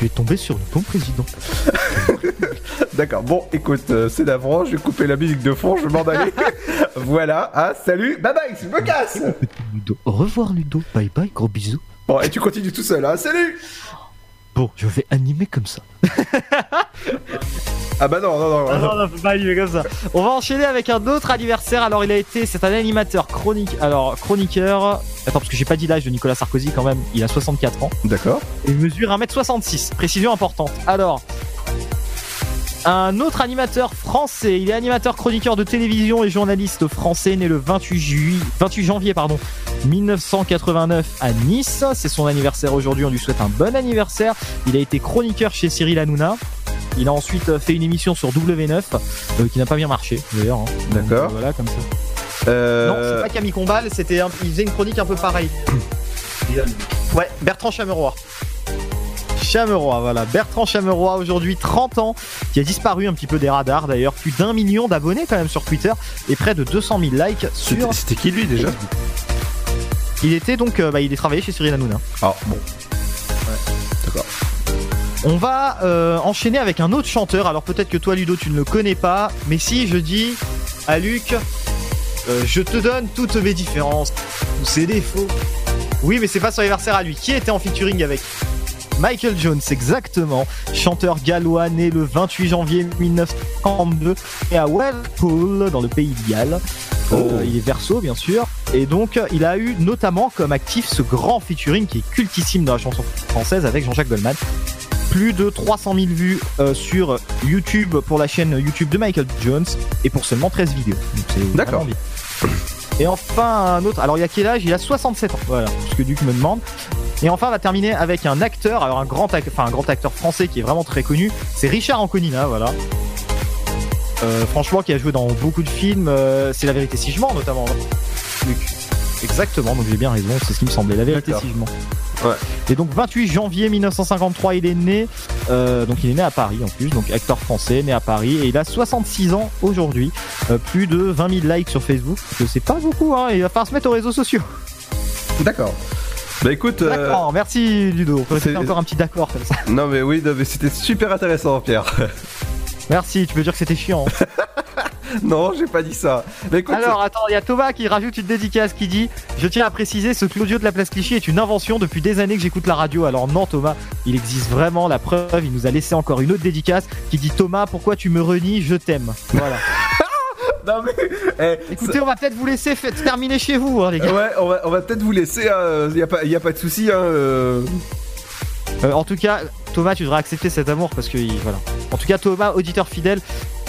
Tu es tombé sur le bon président. D'accord, bon, écoute, euh, c'est d'avant, je vais couper la musique de fond, je vais m'en aller. voilà, ah, salut, bye bye, je me casse Ludo. Au revoir Ludo, bye bye, gros bisous. Bon, et tu continues tout seul, hein, salut Bon, je vais animer comme ça. Ah bah non, non, non. Ah non, non, faut pas animer comme ça. On va enchaîner avec un autre anniversaire. Alors, il a été, c'est un animateur chronique, alors chroniqueur. Attends, parce que j'ai pas dit l'âge de Nicolas Sarkozy quand même. Il a 64 ans. D'accord. Il mesure 1m66. Précision importante. Alors, un autre animateur français. Il est animateur chroniqueur de télévision et journaliste français, né le 28, jui- 28 janvier pardon, 1989 à Nice. C'est son anniversaire aujourd'hui. On lui souhaite un bon anniversaire. Il a été chroniqueur chez Cyril Hanouna. Il a ensuite euh, fait une émission sur W9 euh, qui n'a pas bien marché d'ailleurs. hein. D'accord. euh, voilà comme ça. Euh... Non, c'est pas Camille Combal, c'était un- il faisait une chronique un peu pareille. Ouais, Bertrand Chameroy. Chameroy, voilà. Bertrand Chameroy, aujourd'hui 30 ans, qui a disparu un petit peu des radars d'ailleurs. Plus d'un million d'abonnés quand même sur Twitter et près de 200 000 likes sur. C'était qui lui déjà Il était donc. euh, bah, il est travaillé chez Cyril Hanouna. Ah, bon. D'accord. On va euh, enchaîner avec un autre chanteur. Alors peut-être que toi, Ludo, tu ne le connais pas. Mais si je dis à Luc, euh, je te donne toutes mes différences ou ses défauts. Oui, mais c'est pas son anniversaire à lui. Qui était en featuring avec? Michael Jones, exactement. Chanteur gallois né le 28 janvier 1942 et à Welpool, dans le pays de Galles. Euh, il est verso, bien sûr. Et donc, il a eu notamment comme actif ce grand featuring qui est cultissime dans la chanson française avec Jean-Jacques Goldman. Plus de 300 000 vues euh, sur YouTube pour la chaîne YouTube de Michael Jones et pour seulement 13 vidéos. D'accord. Et enfin, un autre. Alors, il y a quel âge? Il a 67 ans. Voilà, ce que Duc me demande. Et enfin, on va terminer avec un acteur, alors un grand, ac- enfin, un grand acteur français qui est vraiment très connu. C'est Richard Anconina, voilà. Euh, franchement, qui a joué dans beaucoup de films. euh, c'est La vérité si je mens, notamment. Luc. Exactement, donc j'ai bien raison, c'est ce qui me semblait. La vérité si je mens. Ouais. Et donc 28 janvier 1953, il est né. euh, donc il est né à Paris en plus, donc acteur français, né à Paris, et il a 66 ans aujourd'hui. Euh, plus de 20 000 likes sur Facebook. que C'est pas beaucoup, hein. Il va falloir se mettre aux réseaux sociaux. D'accord. Bah écoute. euh, D'accord, merci Ludo. Faire encore un petit d'accord comme ça. Non mais oui, c'était super intéressant, Pierre. Merci, tu peux dire que c'était chiant. non, j'ai pas dit ça. Mais écoute, Alors attends, il y a Thomas qui rajoute une dédicace qui dit Je tiens à préciser, ce Claudio de la place Clichy est une invention depuis des années que j'écoute la radio. Alors non Thomas, il existe vraiment la preuve, il nous a laissé encore une autre dédicace qui dit Thomas, pourquoi tu me renies, je t'aime. Voilà. non mais. eh, Écoutez, on va peut-être vous laisser terminer chez vous, hein, les gars. Ouais, on va, on va peut-être vous laisser. Il y, a pas, y a pas de souci. Hein, euh. Euh, en tout cas, Thomas, tu devrais accepter cet amour parce que il- voilà. En tout cas, Thomas, auditeur fidèle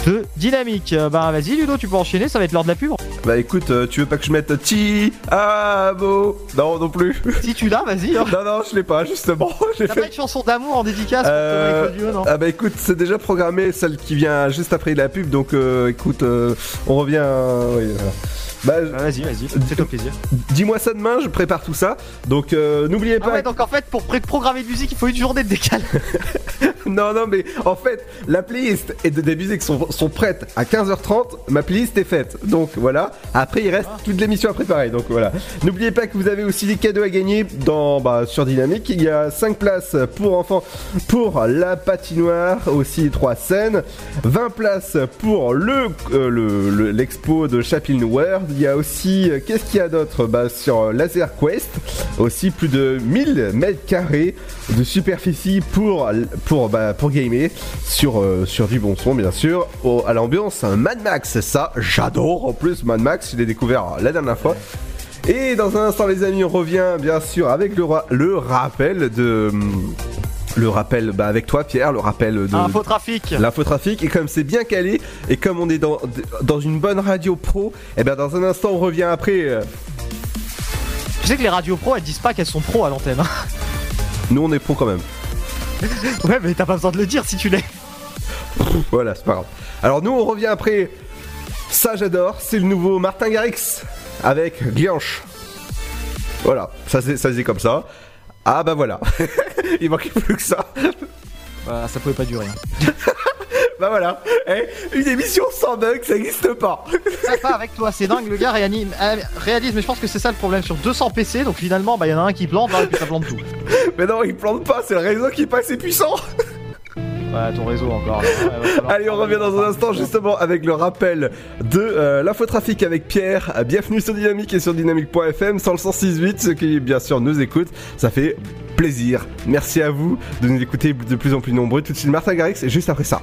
de Dynamique. Euh, bah vas-y Ludo, tu peux enchaîner, ça va être l'heure de la pub. Bah écoute, euh, tu veux pas que je mette Ti Amo Non, non plus. Si tu l'as, vas-y. hein. Non, non, je l'ai pas, justement. J'ai T'as fait- pas une chanson d'amour en dédicace Euh, non ah bah écoute, c'est déjà programmé, celle qui vient juste après la pub, donc euh, écoute, on revient. euh, oui, voilà. Bah, vas-y, vas-y, fais-toi plaisir. Dis-moi ça demain, je prépare tout ça. Donc euh, n'oubliez Ah pas. ouais, donc en fait, pour pré- programmer de musique, il faut une journée de décalage. non, non, mais en fait, la playlist et de, des musiques sont, sont prêtes à 15h30. Ma playlist est faite. Donc voilà. Après, il reste toute l'émission à préparer. Donc voilà. N'oubliez pas que vous avez aussi des cadeaux à gagner dans, bah, sur Dynamique. Il y a 5 places pour enfants pour la patinoire, aussi 3 scènes. 20 places pour le, euh, le- le- l'expo de Chaplin World. Il y a aussi, euh, qu'est-ce qu'il y a d'autre? Bah, Sur Laser Quest, aussi plus de 1000 mètres carrés de superficie pour, pour, bah, pour gamer sur, euh, du bon son, bien sûr, à l'ambiance Mad Max. Ça, j'adore en plus Mad Max, je l'ai découvert la dernière fois. Et dans un instant, les amis, on revient bien sûr avec le, le rappel de. Le rappel, bah avec toi Pierre, le rappel de Infotrafic. l'infotrafic et comme c'est bien calé et comme on est dans, dans une bonne radio pro, et bien dans un instant on revient après. Tu sais que les radios pro, elles disent pas qu'elles sont pro à l'antenne. hein. Nous on est pro quand même. ouais, mais t'as pas besoin de le dire si tu l'es. Voilà, c'est pas grave. Alors nous on revient après. Ça j'adore, c'est le nouveau Martin Garrix avec Glianche. Voilà, ça c'est ça c'est comme ça. Ah bah voilà. Il manquait plus que ça. Bah, ça pouvait pas durer. hein. bah voilà. Eh, une émission sans bug, ça n'existe pas. Ah, pas avec toi, c'est dingue, le gars réanime, euh, réalise, mais je pense que c'est ça le problème sur 200 PC, donc finalement, bah, il y en a un qui plante, là, et puis ça plante tout. Mais non, il plante pas, c'est le réseau qui est pas assez puissant. Ouais, ton réseau encore. Allez, on revient dans un instant justement avec le rappel de euh, l'infotrafic avec Pierre. Bienvenue sur Dynamique et sur dynamique.fm sur le 106.8, ceux qui bien sûr nous écoutent, ça fait plaisir. Merci à vous de nous écouter de plus en plus nombreux. Tout de suite Martin Garrix et juste après ça.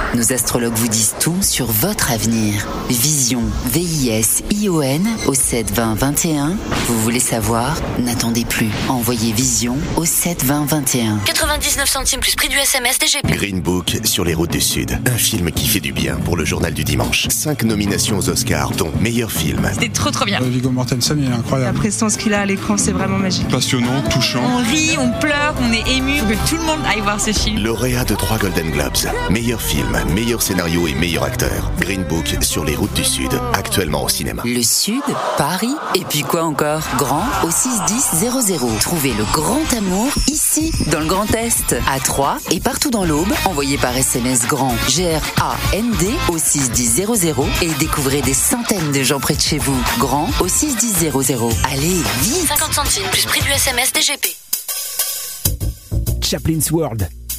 Nos astrologues vous disent tout sur votre avenir. Vision, V-I-S-I-O-N au 7 20 21. Vous voulez savoir? N'attendez plus. Envoyez Vision au 7 20 21. 99 centimes plus prix du SMS DGP. Green Book sur les routes du Sud. Un film qui fait du bien pour le journal du dimanche. Cinq nominations aux Oscars, dont meilleur film. C'était trop trop bien. Viggo Mortensen, il est La incroyable. prestance qu'il a à l'écran, c'est vraiment magique. Passionnant, touchant. On rit, on pleure, on est ému. Faut que tout le monde aille voir ce film. Lauréat de trois Golden Globes. Meilleur film, meilleur scénario et meilleur acteur. Green Book sur les routes du Sud. Actuellement au cinéma. Le Sud, Paris, et puis quoi encore? Grand au 61000. Trouvez le grand amour ici, dans le Grand Est, à Troyes et partout dans l'Aube. Envoyez par SMS grand G-R-A-N-D au 61000 et découvrez des centaines de gens près de chez vous. Grand au 61000. Allez, vite 50 centimes plus prix du SMS DGP. Chaplin's World.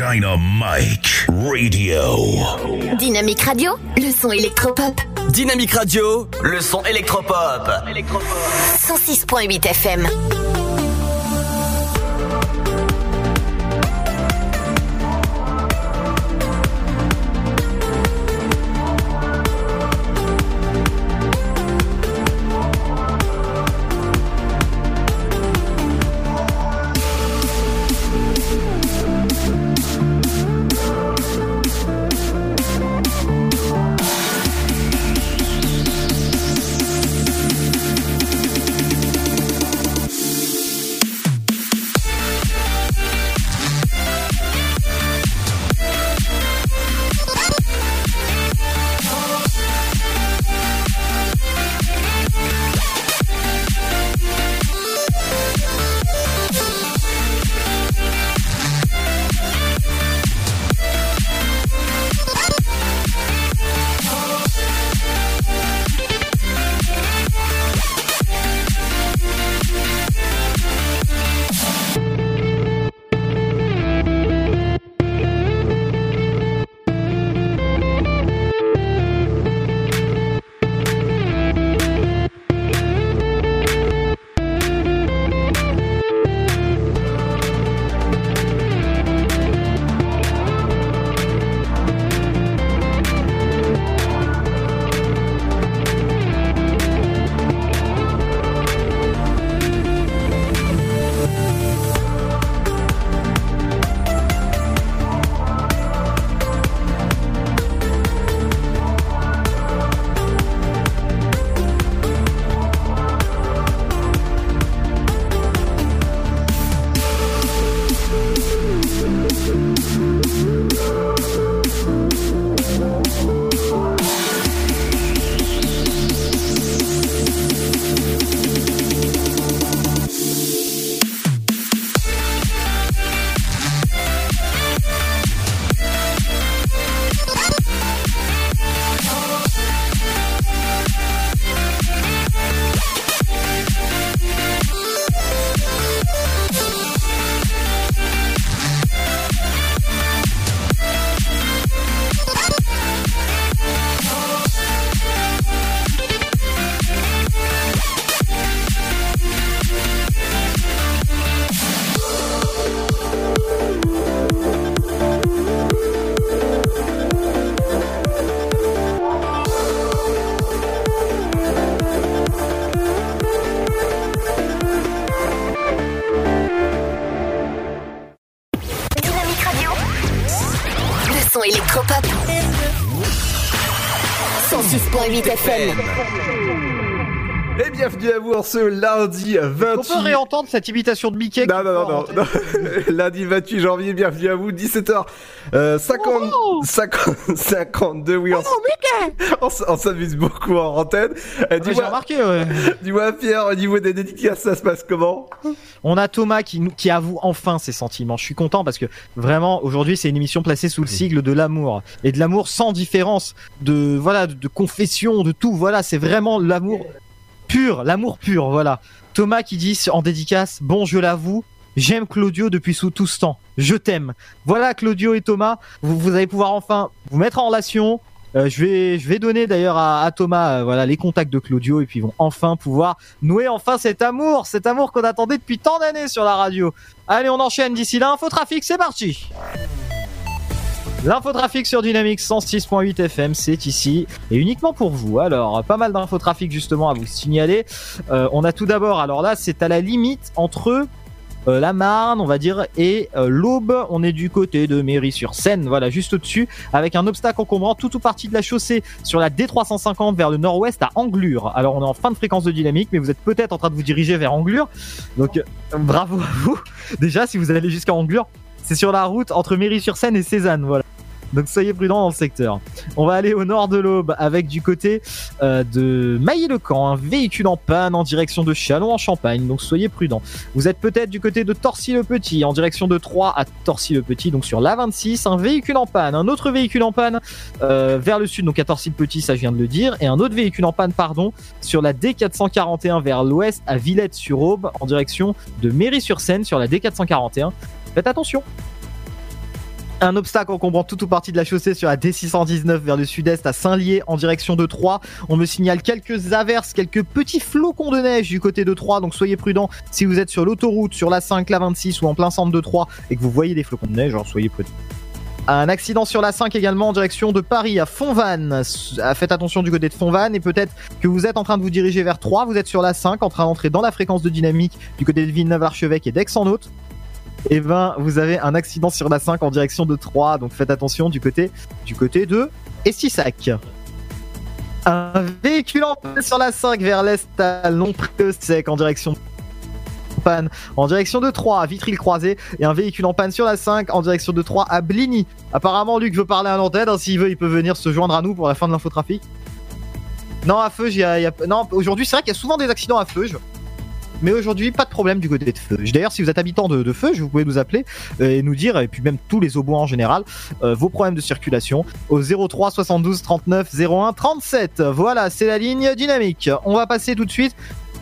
Dynamite Radio. Dynamique Radio, le son électropop. Dynamique Radio, le son électropop. 106.8 FM. En ce lundi 28... On peut réentendre cette imitation de Mickey Non, non, non, non, non. lundi 28 janvier, bienvenue à vous, 17h euh, 50, 50, 52, oui, on, s'amuse beaucoup en antenne. Euh, j'ai dis-moi, remarqué, ouais. dis-moi Pierre, au niveau des dédicaces, ça se passe comment? On a Thomas qui, avoue enfin ses sentiments. Je suis content parce que vraiment aujourd'hui c'est une émission placée sous le sigle de l'amour et de l'amour sans différence de voilà de, de confession de tout. Voilà c'est vraiment l'amour pur, l'amour pur. Voilà Thomas qui dit en dédicace bon je l'avoue. J'aime Claudio depuis sous tout ce temps. Je t'aime. Voilà Claudio et Thomas. Vous, vous allez pouvoir enfin vous mettre en relation. Euh, je vais, je vais donner d'ailleurs à, à Thomas, euh, voilà, les contacts de Claudio et puis ils vont enfin pouvoir nouer enfin cet amour, cet amour qu'on attendait depuis tant d'années sur la radio. Allez, on enchaîne d'ici là. Infotrafic, c'est parti. L'infotrafic sur Dynamique 106.8 FM, c'est ici et uniquement pour vous. Alors, pas mal d'infotrafic justement à vous signaler. Euh, on a tout d'abord, alors là, c'est à la limite entre euh, la Marne, on va dire, et euh, l'Aube. On est du côté de Mairie-sur-Seine, voilà, juste au-dessus, avec un obstacle encombrant toute ou partie de la chaussée sur la D350 vers le nord-ouest à Anglure. Alors, on est en fin de fréquence de dynamique, mais vous êtes peut-être en train de vous diriger vers Anglure. Donc, euh, bravo à vous. Déjà, si vous allez jusqu'à Anglure, c'est sur la route entre Mairie-sur-Seine et Cézanne, voilà. Donc soyez prudents dans le secteur. On va aller au nord de l'Aube avec du côté euh, de Mailly-le-Camp, un véhicule en panne en direction de Chalon en Champagne. Donc soyez prudents. Vous êtes peut-être du côté de Torcy-le-Petit en direction de Troyes à Torcy-le-Petit, donc sur l'A26, un véhicule en panne, un autre véhicule en panne euh, vers le sud, donc à Torcy-le-Petit, ça je viens de le dire, et un autre véhicule en panne, pardon, sur la D441 vers l'ouest à Villette-sur-Aube en direction de Mairie-sur-Seine sur la D441. Faites attention. Un obstacle encombrant toute ou partie de la chaussée sur la D619 vers le sud-est à Saint-Lié en direction de Troyes. On me signale quelques averses, quelques petits flocons de neige du côté de Troyes, donc soyez prudents si vous êtes sur l'autoroute, sur la 5, la 26 ou en plein centre de Troyes et que vous voyez des flocons de neige, alors soyez prudents. Un accident sur la 5 également en direction de Paris à Fontvannes. Ah, Faites attention du côté de Fontvannes et peut-être que vous êtes en train de vous diriger vers 3, vous êtes sur la 5 en train d'entrer dans la fréquence de dynamique du côté de Villeneuve-Archevêque et d'Aix-en-Othe et ben vous avez un accident sur la 5 en direction de 3 donc faites attention du côté du côté de Estissac un véhicule en panne sur la 5 vers l'est à Longpré-sec en direction de panne en direction de 3 à Vitry-le-Croisé et un véhicule en panne sur la 5 en direction de 3 à Bligny. Apparemment Luc veut parler à l'antenne, hein, s'il veut il peut venir se joindre à nous pour la fin de l'infotrafic. Non à Feuge, il non aujourd'hui c'est vrai qu'il y a souvent des accidents à Feuge. Mais aujourd'hui, pas de problème du côté de Feuge. D'ailleurs, si vous êtes habitant de, de Feuge, vous pouvez nous appeler euh, et nous dire, et puis même tous les Aubois en général, euh, vos problèmes de circulation au 03 72 39 01 37. Voilà, c'est la ligne dynamique. On va passer tout de suite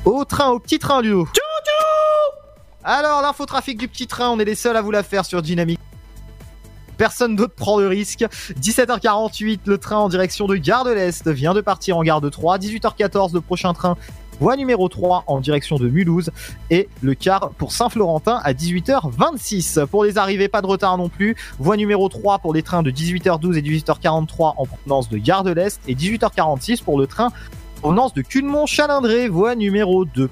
au train, au petit train, Ludo. Alors, l'infotrafic du petit train, on est les seuls à vous la faire sur Dynamique. Personne d'autre prend le risque. 17h48, le train en direction de Gare de l'Est vient de partir en gare de 3. 18h14, le prochain train voie numéro 3 en direction de Mulhouse et le quart pour Saint-Florentin à 18h26. Pour les arrivées, pas de retard non plus. Voie numéro 3 pour les trains de 18h12 et 18h43 en provenance de Gare de l'Est et 18h46 pour le train en provenance de Culmont-Chalindré, voie numéro 2.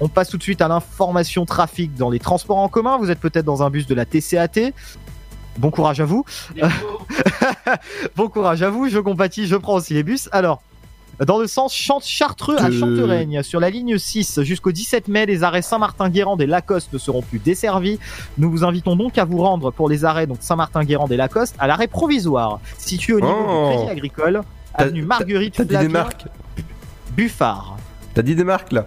On passe tout de suite à l'information trafic dans les transports en commun. Vous êtes peut-être dans un bus de la TCAT. Bon courage à vous. bon courage à vous. Je compatis, je prends aussi les bus. Alors, dans le sens Chant- Chartreux à. Chantereigne, sur la ligne 6 jusqu'au 17 mai, les arrêts Saint-Martin-Guérande et Lacoste ne seront plus desservis. Nous vous invitons donc à vous rendre pour les arrêts donc Saint-Martin-Guérande et Lacoste à l'arrêt provisoire, situé au niveau Oh. du Crédit Agricole, avenue Marguerite T'as dit des marques Buffard. T'as dit des marques là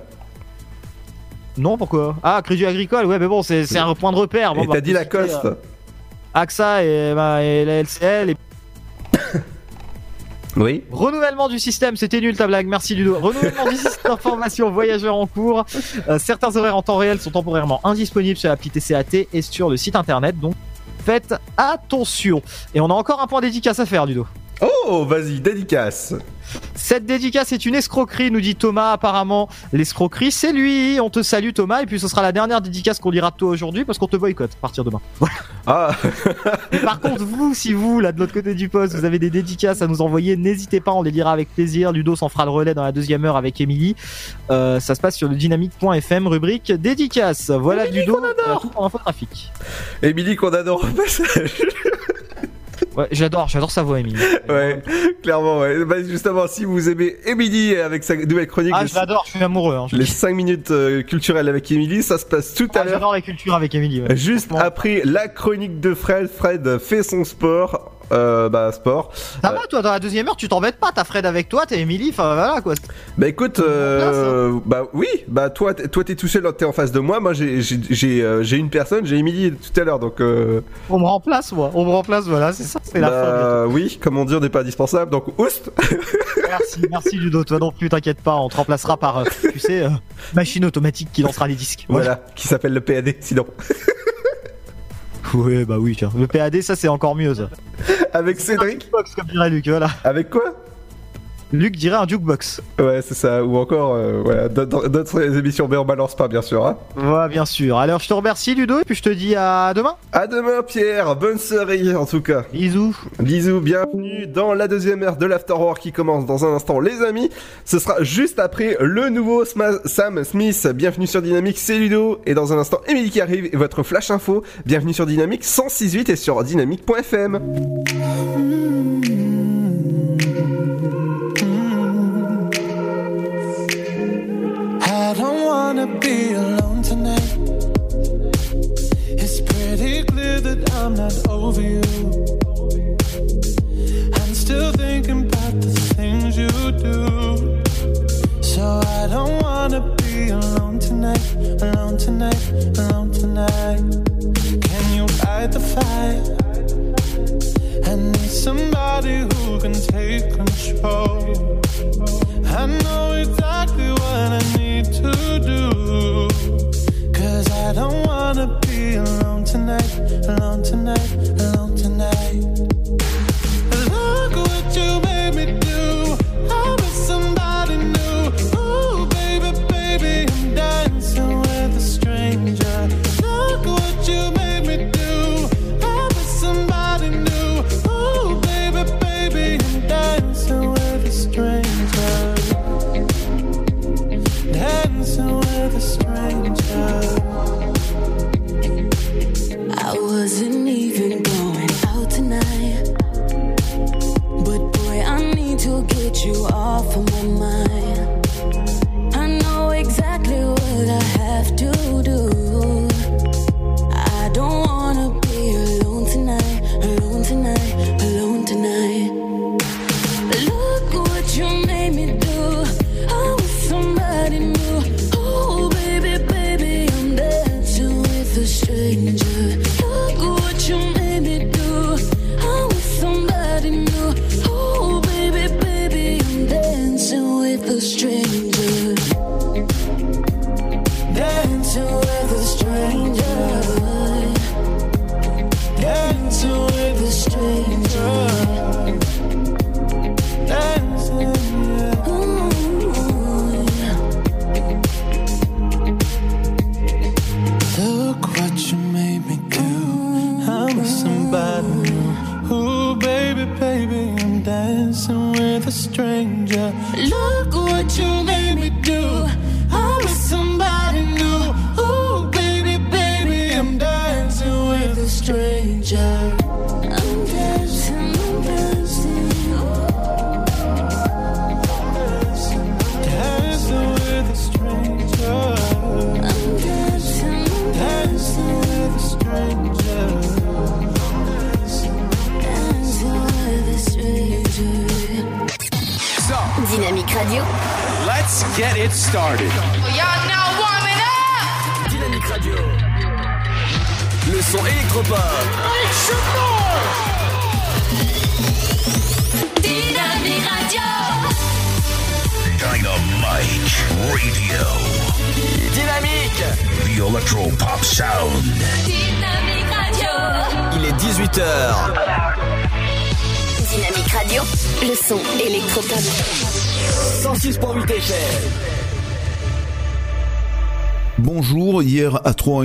Non, pourquoi? Ah, Crédit Agricole, ouais, mais bon, c'est un point de repère. Bon, Et bah, t'as dit Lacoste euh, AXA et, bah, et la LCL et Oui. Renouvellement du système, c'était nul ta blague, merci Ludo. Renouvellement du système d'information voyageurs en cours. Euh, certains horaires en temps réel sont temporairement indisponibles sur l'appli TCAT et sur le site internet, donc faites attention. Et on a encore un point dédicace à faire, Ludo. Oh, vas-y, dédicace. Cette dédicace est une escroquerie, nous dit Thomas. Apparemment, l'escroquerie, c'est lui. On te salue, Thomas. Et puis, ce sera la dernière dédicace qu'on lira de toi aujourd'hui parce qu'on te boycotte à partir de demain. Voilà. Ah. Et par contre, vous, si vous, là, de l'autre côté du poste, vous avez des dédicaces à nous envoyer, n'hésitez pas, on les lira avec plaisir. Ludo s'en fera le relais dans la deuxième heure avec Émilie. Euh, ça se passe sur le dynamique.fm, rubrique dédicace. Voilà, Ludo, euh, tout pour l'infotrafic. Émilie qu'on adore au passage. Ouais, j'adore, j'adore sa voix, Émilie. Ouais, clairement, ouais. Bah, justement, si vous aimez Émilie avec sa nouvelle chronique, Ah, je l'adore, je suis amoureux. Hein, je les le dis. 5 minutes euh, culturelles avec Émilie, ça se passe tout à Ah, l'heure. J'adore la culture avec Émilie. ouais. Juste après la chronique de Fred, Fred fait son sport. Euh, bah, sport. Ça va, toi, dans la deuxième heure, tu t'embêtes pas, t'as Fred avec toi, t'as Émilie, enfin voilà quoi. Bah écoute, euh, bah oui, bah toi, t'es- toi t'es tout seul, t'es en face de moi. Moi j'ai j'ai euh, une personne, j'ai Émilie tout à l'heure, donc. Euh, On me remplace, moi, on me remplace, voilà, c'est ça, c'est la fin. bah oui, comme on dit, on n'est pas indispensable, donc oust. Merci, merci Ludo, toi non plus, t'inquiète pas, on te remplacera par, tu sais, machine automatique qui lancera les disques. Voilà, qui s'appelle le PAD, sinon. Ouais, bah oui, tiens. Le PAD, ça c'est encore mieux, ça. Avec Cédric Box, comme dirait Luc, voilà. Avec quoi? Luc dirait un jukebox. Ouais, c'est ça, ou encore, euh, voilà, d'autres émissions, mais on balance pas, bien sûr. Hein. Ouais, bien sûr. Alors, je te remercie Ludo, et puis je te dis à demain. À demain, Pierre, bonne soirée en tout cas. Bisous. Bisous, bienvenue dans la deuxième heure de l'Afterwork qui commence dans un instant, les amis. Ce sera juste après le nouveau Sam Smith. Bienvenue sur Dynamique, c'est Ludo. Et dans un instant, Émilie qui arrive et votre flash info. Bienvenue sur Dynamique 106.8 et sur dynamique.fm.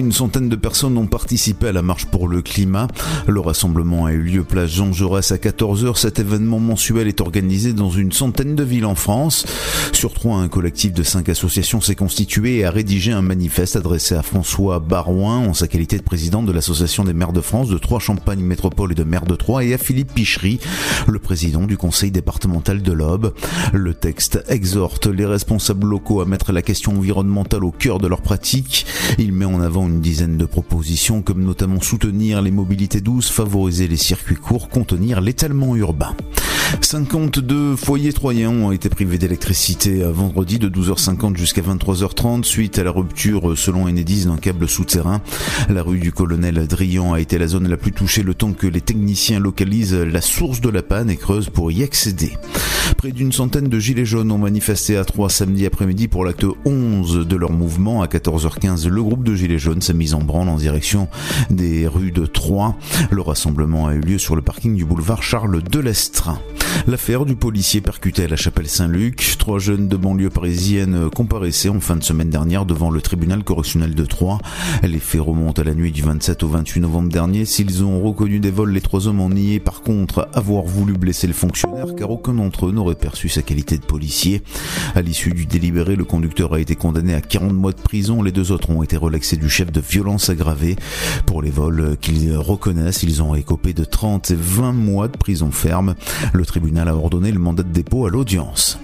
une centaine de personnes ont participé à la marche pour le climat. Le rassemblement a eu lieu place Jean Jaurès à 14h. Cet événement mensuel est organisé dans une centaine de villes en France. Sur Troyes, un collectif de cinq associations s'est constitué et a rédigé un manifeste adressé à François Barouin en sa qualité de président de l'Association des maires de France, de Troyes Champagne Métropole et de maire de Troyes et à Philippe Pichery, le président du conseil départemental de l'Aube. Le texte exhorte les responsables locaux à mettre la question environnementale au cœur de leur pratique il met en avant une dizaine de propositions comme notamment soutenir les mobilités douces, favoriser les circuits courts, contenir l'étalement urbain. 52 foyers troyens ont été privés d'électricité vendredi de 12h50 jusqu'à 23h30 suite à la rupture selon Enedis d'un câble souterrain. La rue du colonel Drian a été la zone la plus touchée le temps que les techniciens localisent la source de la panne et creusent pour y accéder. Près d'une centaine de gilets jaunes ont manifesté à Troyes samedi après-midi pour l'acte 11 de leur mouvement. À 14h15, le groupe de gilets jaunes s'est mis en branle en direction des rues de Troyes. Le rassemblement a eu lieu sur le parking du boulevard Charles Delestrin. L'affaire du policier percuté à la chapelle Saint-Luc. Trois jeunes de banlieue parisienne comparaissaient en fin de semaine dernière devant le tribunal correctionnel de Troyes. Les faits remontent à la nuit du 27 au 28 novembre dernier. S'ils ont reconnu des vols, les trois hommes ont nié par contre avoir voulu blesser le fonctionnaire car aucun d'entre eux n'aurait perçu sa qualité de policier. À l'issue du délibéré, le conducteur a été condamné à 40 mois de prison. Les deux autres ont été relaxés du chef de violence aggravée. Pour les vols qu'ils reconnaissent, ils ont écopé de 30 et 20 mois de prison ferme. Le tribunal a ordonné le mandat de dépôt à l'audience.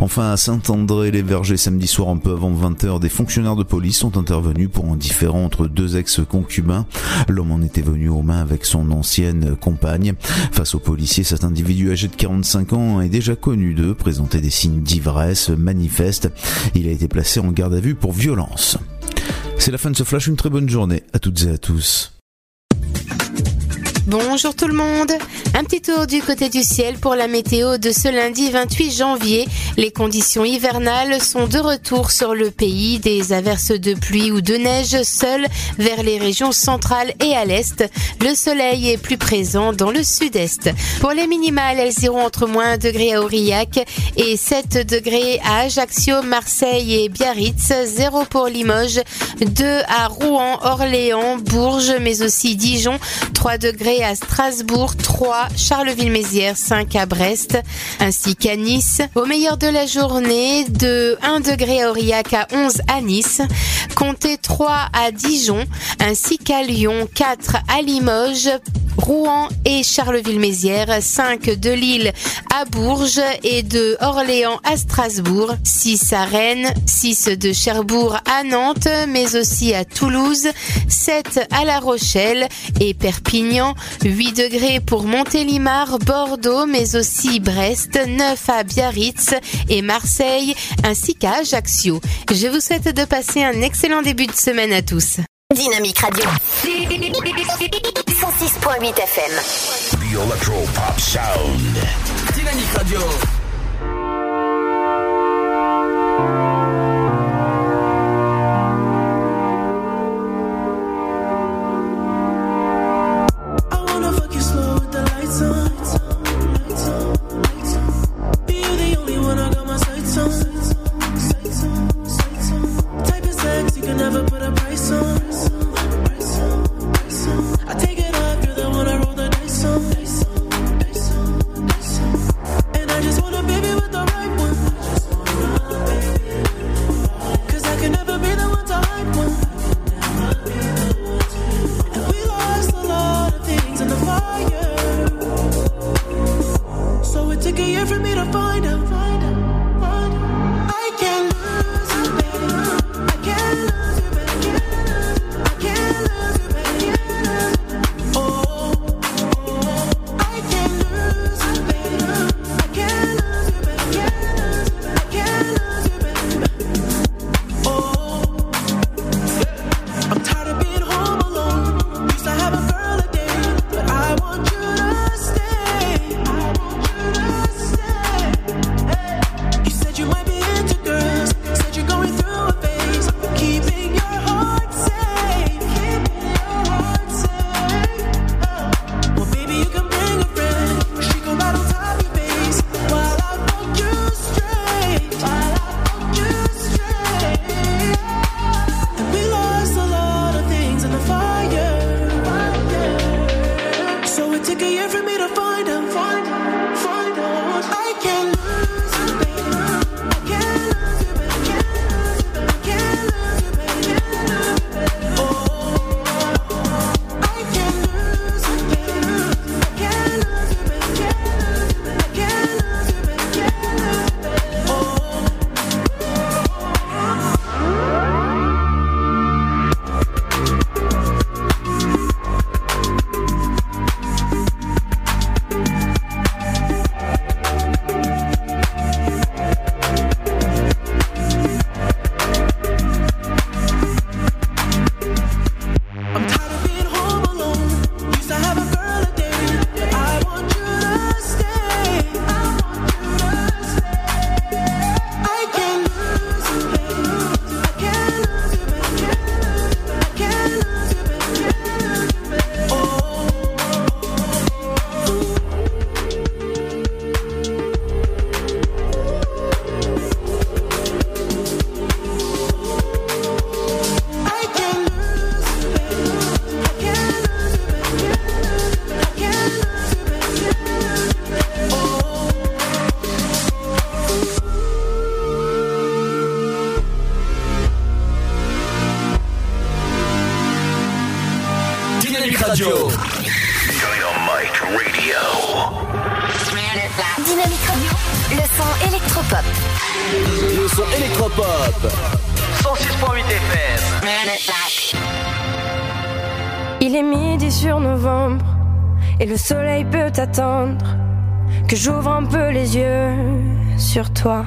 Enfin, à Saint-André-les-Vergers, samedi soir un peu avant 20h, des fonctionnaires de police sont intervenus pour un différend entre deux ex-concubins. L'homme en était venu aux mains avec son ancienne compagne. Face aux policiers, cet individu âgé de 45 ans est déjà connu d'eux, présentait des signes d'ivresse manifeste. Il a été placé en garde à vue pour violence. C'est la fin de ce flash, une très bonne journée à toutes et à tous. Bonjour tout le monde. Un petit tour du côté du ciel pour la météo de ce lundi 28 janvier. Les conditions hivernales sont de retour sur le pays. Des averses de pluie ou de neige seules vers les régions centrales et à l'est. Le soleil est plus présent dans le sud-est. Pour les minimales, elles iront entre moins 1 degré à Aurillac et 7 degrés à Ajaccio, Marseille et Biarritz. 0 pour Limoges, 2 à Rouen, Orléans, Bourges, mais aussi Dijon. 3 degrés à Strasbourg, 3, Charleville-Mézières, 5 à Brest, ainsi qu'à Nice. Au meilleur de la journée, de 1 degré à Aurillac à 11 à Nice, comptez 3 à Dijon, ainsi qu'à Lyon, 4 à Limoges, Rouen et Charleville-Mézières, 5 de Lille à Bourges et de Orléans à Strasbourg, 6 à Rennes, 6 de Cherbourg à Nantes, mais aussi à Toulouse, 7 à La Rochelle et Perpignan, 8 degrés pour Montélimar, Bordeaux, mais aussi Brest, 9 à Biarritz et Marseille, ainsi qu'à Ajaccio. Je vous souhaite de passer un excellent début de semaine à tous. Dynamique Radio. 106.8 FM. The Electro Pop Sound. Dynamique Radio. Un peu les yeux sur toi.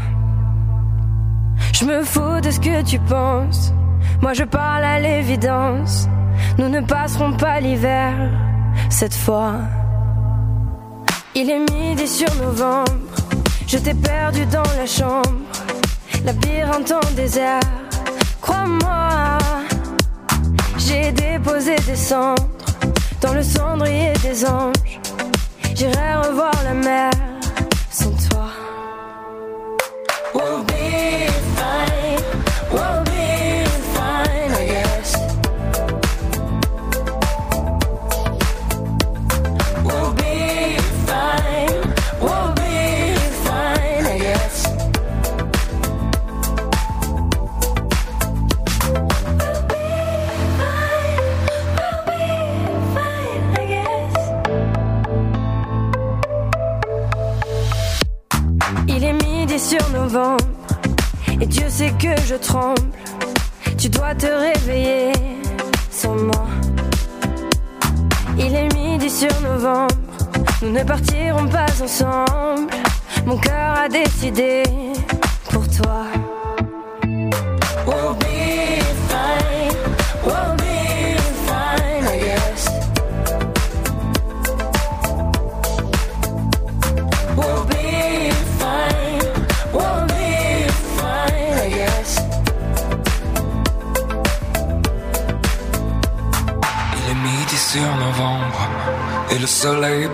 Je me fous de ce que tu penses, moi je parle à l'évidence. Nous ne passerons pas l'hiver cette fois. Il est midi sur novembre, je t'ai perdu dans la chambre, labyrinthe en désert. Crois-moi, j'ai déposé des cendres dans le cendrier des anges. J'irai revoir la mer pas ensemble. Mon cœur a décidé pour toi. We'll be fine, we'll be fine, I guess. We'll be fine, we'll be fine, I guess. Il est midi sur novembre et le soleil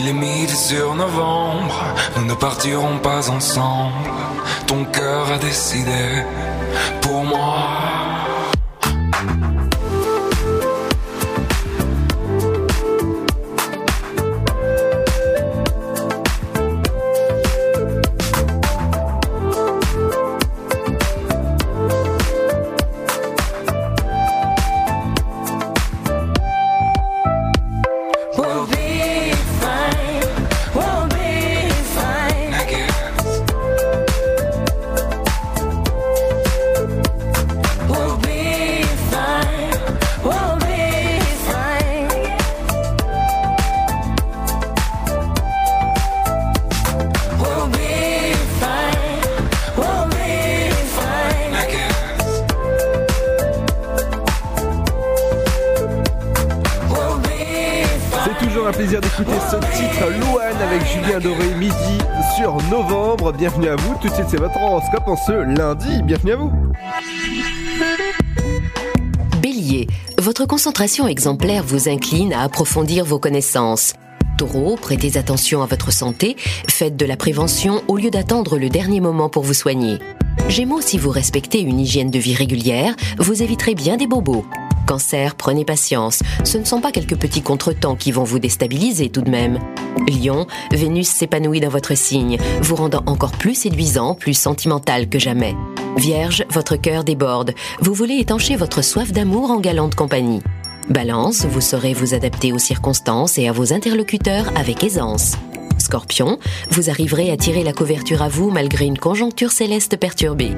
Il est midi sur novembre, nous ne partirons pas ensemble. Ton cœur a décidé pour moi. Horoscope en ce lundi. Bienvenue à vous. Bélier, votre concentration exemplaire vous incline à approfondir vos connaissances. Taureau, prêtez attention à votre santé, faites de la prévention au lieu d'attendre le dernier moment pour vous soigner. Gémeaux, si vous respectez une hygiène de vie régulière, vous éviterez bien des bobos. Cancer, prenez patience. Ce ne sont pas quelques petits contretemps qui vont vous déstabiliser tout de même. Lion, Vénus s'épanouit dans votre signe, vous rendant encore plus séduisant, plus sentimental que jamais. Vierge, votre cœur déborde. Vous voulez étancher votre soif d'amour en galante compagnie. Balance, vous saurez vous adapter aux circonstances et à vos interlocuteurs avec aisance. Scorpion, vous arriverez à tirer la couverture à vous malgré une conjoncture céleste perturbée.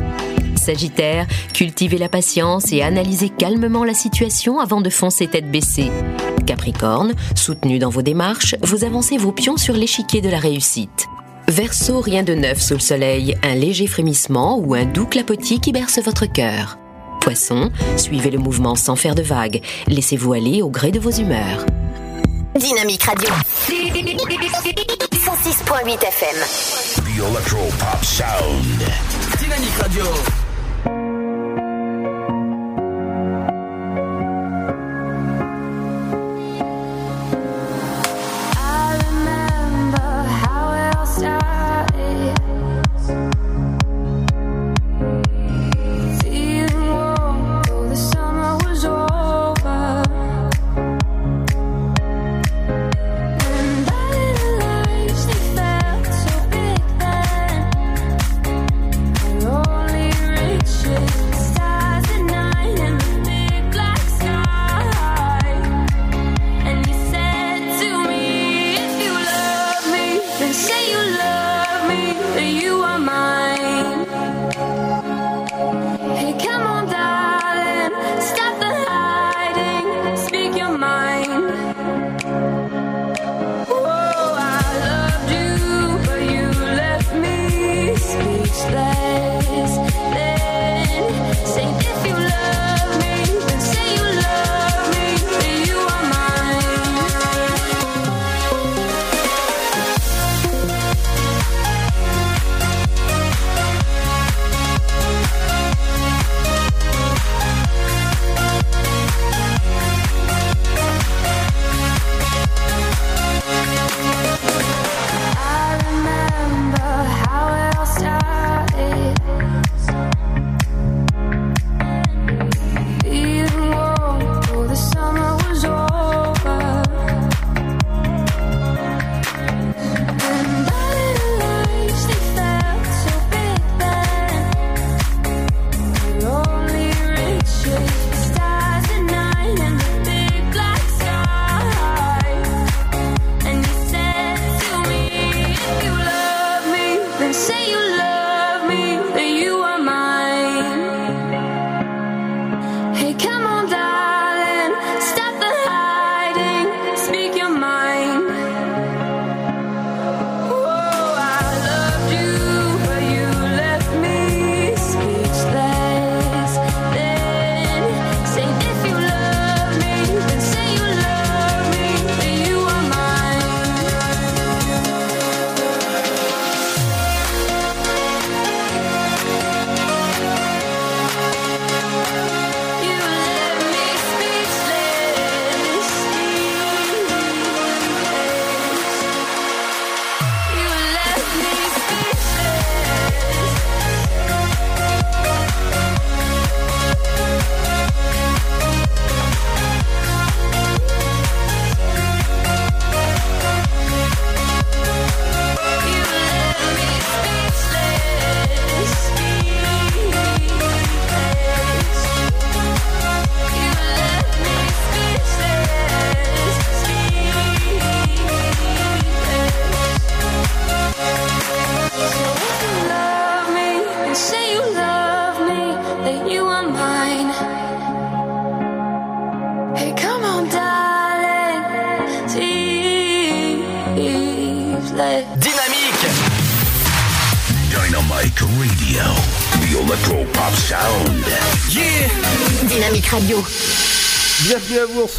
Sagittaire, cultivez la patience et analysez calmement la situation avant de foncer tête baissée. Capricorne, soutenu dans vos démarches, vous avancez vos pions sur l'échiquier de la réussite. Verseau, rien de neuf sous le soleil, un léger frémissement ou un doux clapotis qui berce votre cœur. Poisson, suivez le mouvement sans faire de vagues, laissez-vous aller au gré de vos humeurs. Dynamique Radio. 106.8 FM. The Electro Pop Sound. Dynamique Radio.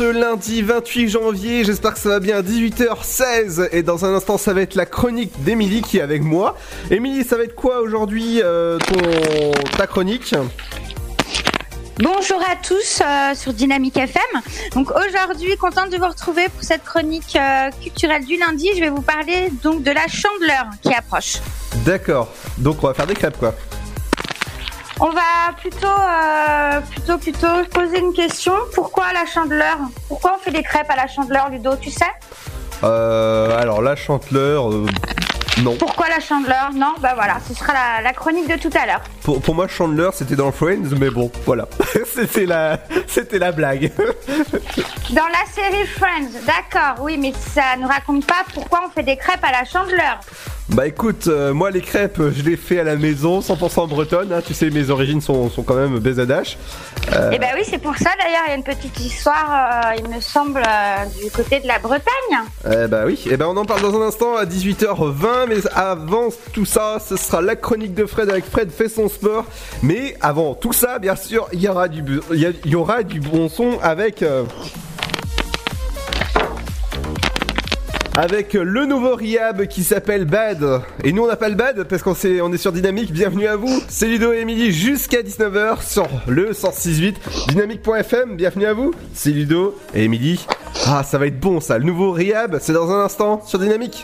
Ce lundi 28 janvier, j'espère que ça va bien à 18h16 et dans un instant ça va être la chronique d'Emilie qui est avec moi. Émilie, ça va être quoi aujourd'hui euh, ton ta chronique? Bonjour à tous euh, sur Dynamique FM. Donc aujourd'hui, contente de vous retrouver pour cette chronique euh, culturelle du lundi. Je vais vous parler donc de la chandeleur qui approche. D'accord, donc on va faire des crêpes quoi. On va plutôt, euh, plutôt, plutôt poser une question. Pourquoi la chandeleur? Pourquoi on fait des crêpes à la chandeleur, Ludo Tu sais? Euh, alors la chanteleur, euh, non. Pourquoi la chandeleur? Non, bah voilà, ce sera la, la chronique de tout à l'heure. Pour, pour moi, Chandler, c'était dans Friends, mais bon, voilà. c'était la, c'était la blague. Dans la série Friends, d'accord, oui, mais ça nous raconte pas pourquoi on fait des crêpes à la chandeleur. Bah écoute, euh, moi les crêpes, je les fais à la maison, 100% bretonne. Hein, tu sais, mes origines sont, sont quand même BZH. Euh, Et bah oui, c'est pour ça d'ailleurs, il y a une petite histoire, euh, il me semble, euh, du côté de la Bretagne. Eh bah oui, et ben on en parle dans un instant à 18h20, mais avant tout ça, ce sera la chronique de Fred avec Fred fait son sport. Mais avant tout ça, bien sûr, il y aura du, il y, y aura du bon son avec. Avec le nouveau Riab qui s'appelle Bad. Et nous on n'a pas le Bad parce qu'on s'est- on est sur Dynamique. Bienvenue à vous. C'est Ludo et Emily jusqu'à 19h sur le 106.8 Dynamique.fm. Bienvenue à vous. C'est Ludo et Emily. Ah, ça va être bon ça. Le nouveau Riab, c'est dans un instant sur Dynamique.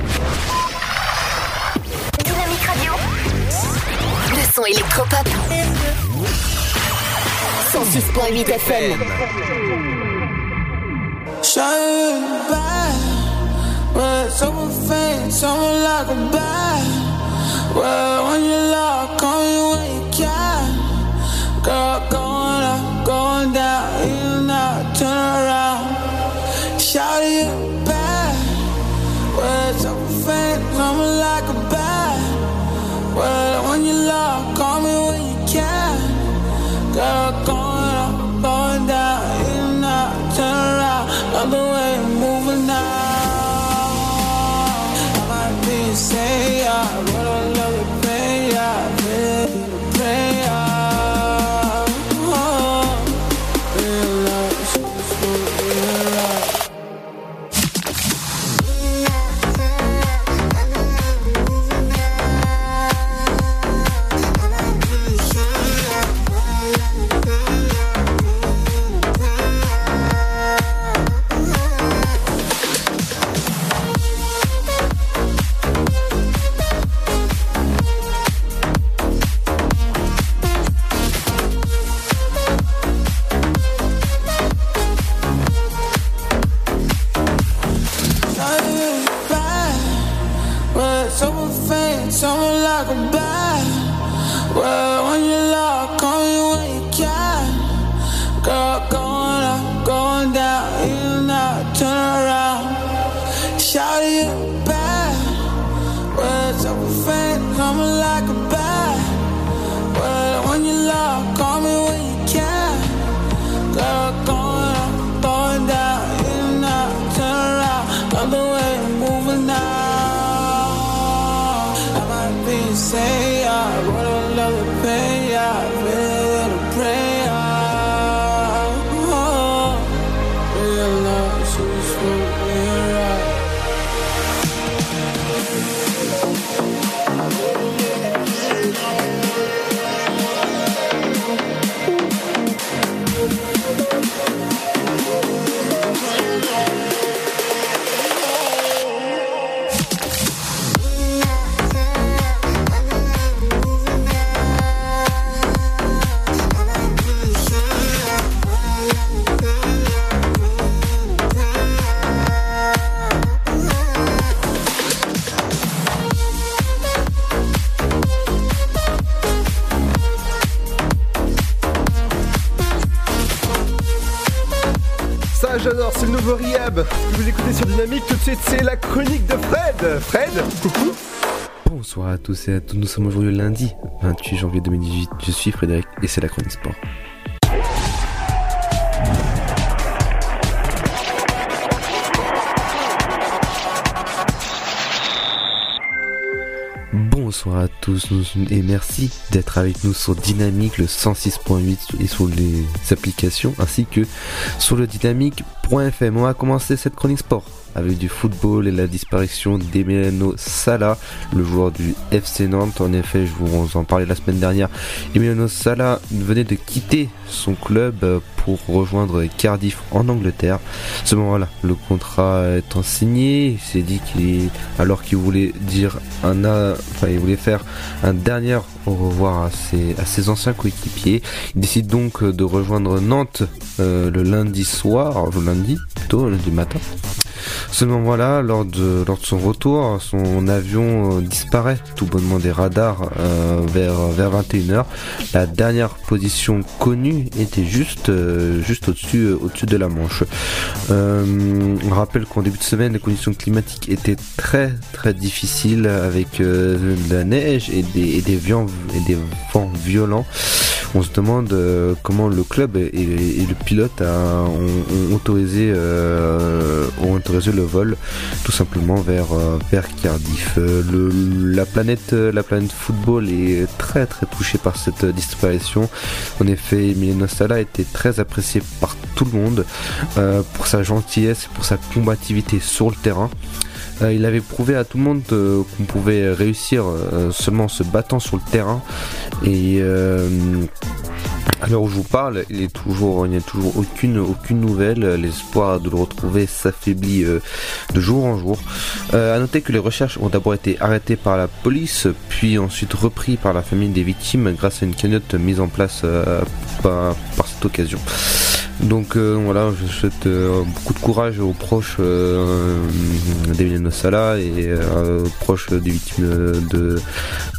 Son électropop. 106.8 FM. Shine back, well, someone faint, someone like a bat. Well, when you lock, when you can. Girl, going up, going down, in and turn around. Shout you à nous sommes aujourd'hui lundi 28 janvier 2018. Je suis Frédéric et c'est la chronique sport. Bonsoir à tous et merci d'être avec nous sur Dynamique le 106.8 et sur les applications ainsi que sur le dynamique.fm. On va commencer cette chronique sport avec du football et la disparition d'Emiliano Sala, le joueur du FC Nantes. En effet, je vous en parlais la semaine dernière. Emiliano Sala venait de quitter son club pour rejoindre Cardiff en Angleterre. Ce moment-là, le contrat étant signé, il s'est dit qu'il alors qu'il voulait dire un, enfin, il voulait faire un dernier au revoir à ses, anciens coéquipiers. Il décide donc de rejoindre Nantes euh, le lundi soir, le lundi plutôt, lundi matin. Seulement voilà, lors de, lors de son retour, son avion euh, disparaît tout bonnement des radars euh, vers, vers 21h. La dernière position connue était juste, euh, juste au-dessus, au-dessus de la Manche. on rappelle qu'en début de semaine, les conditions climatiques étaient très très difficiles avec de la neige et des, et des, et des vents violents. On se demande comment le club et, le pilote a, ont, autorisé, le vol tout simplement vers, euh, Cardiff. Euh, le, la, planète, euh, la planète football est très très touchée par cette disparition. En effet, Emiliano Sala était très apprécié par tout le monde pour sa gentillesse et pour sa combativité sur le terrain. Il avait prouvé à tout le monde qu'on pouvait réussir seulement en se battant sur le terrain et à l'heure où je vous parle, il n'y a toujours aucune, nouvelle. L'espoir de le retrouver s'affaiblit euh, de jour en jour. Euh, à noter que les recherches ont d'abord été arrêtées par la police, puis ensuite repris par la famille des victimes grâce à une cagnotte mise en place euh, par, cette occasion. Donc euh, voilà, je souhaite euh, beaucoup de courage aux proches euh, d'Emiliano Sala et aux proches des victimes de,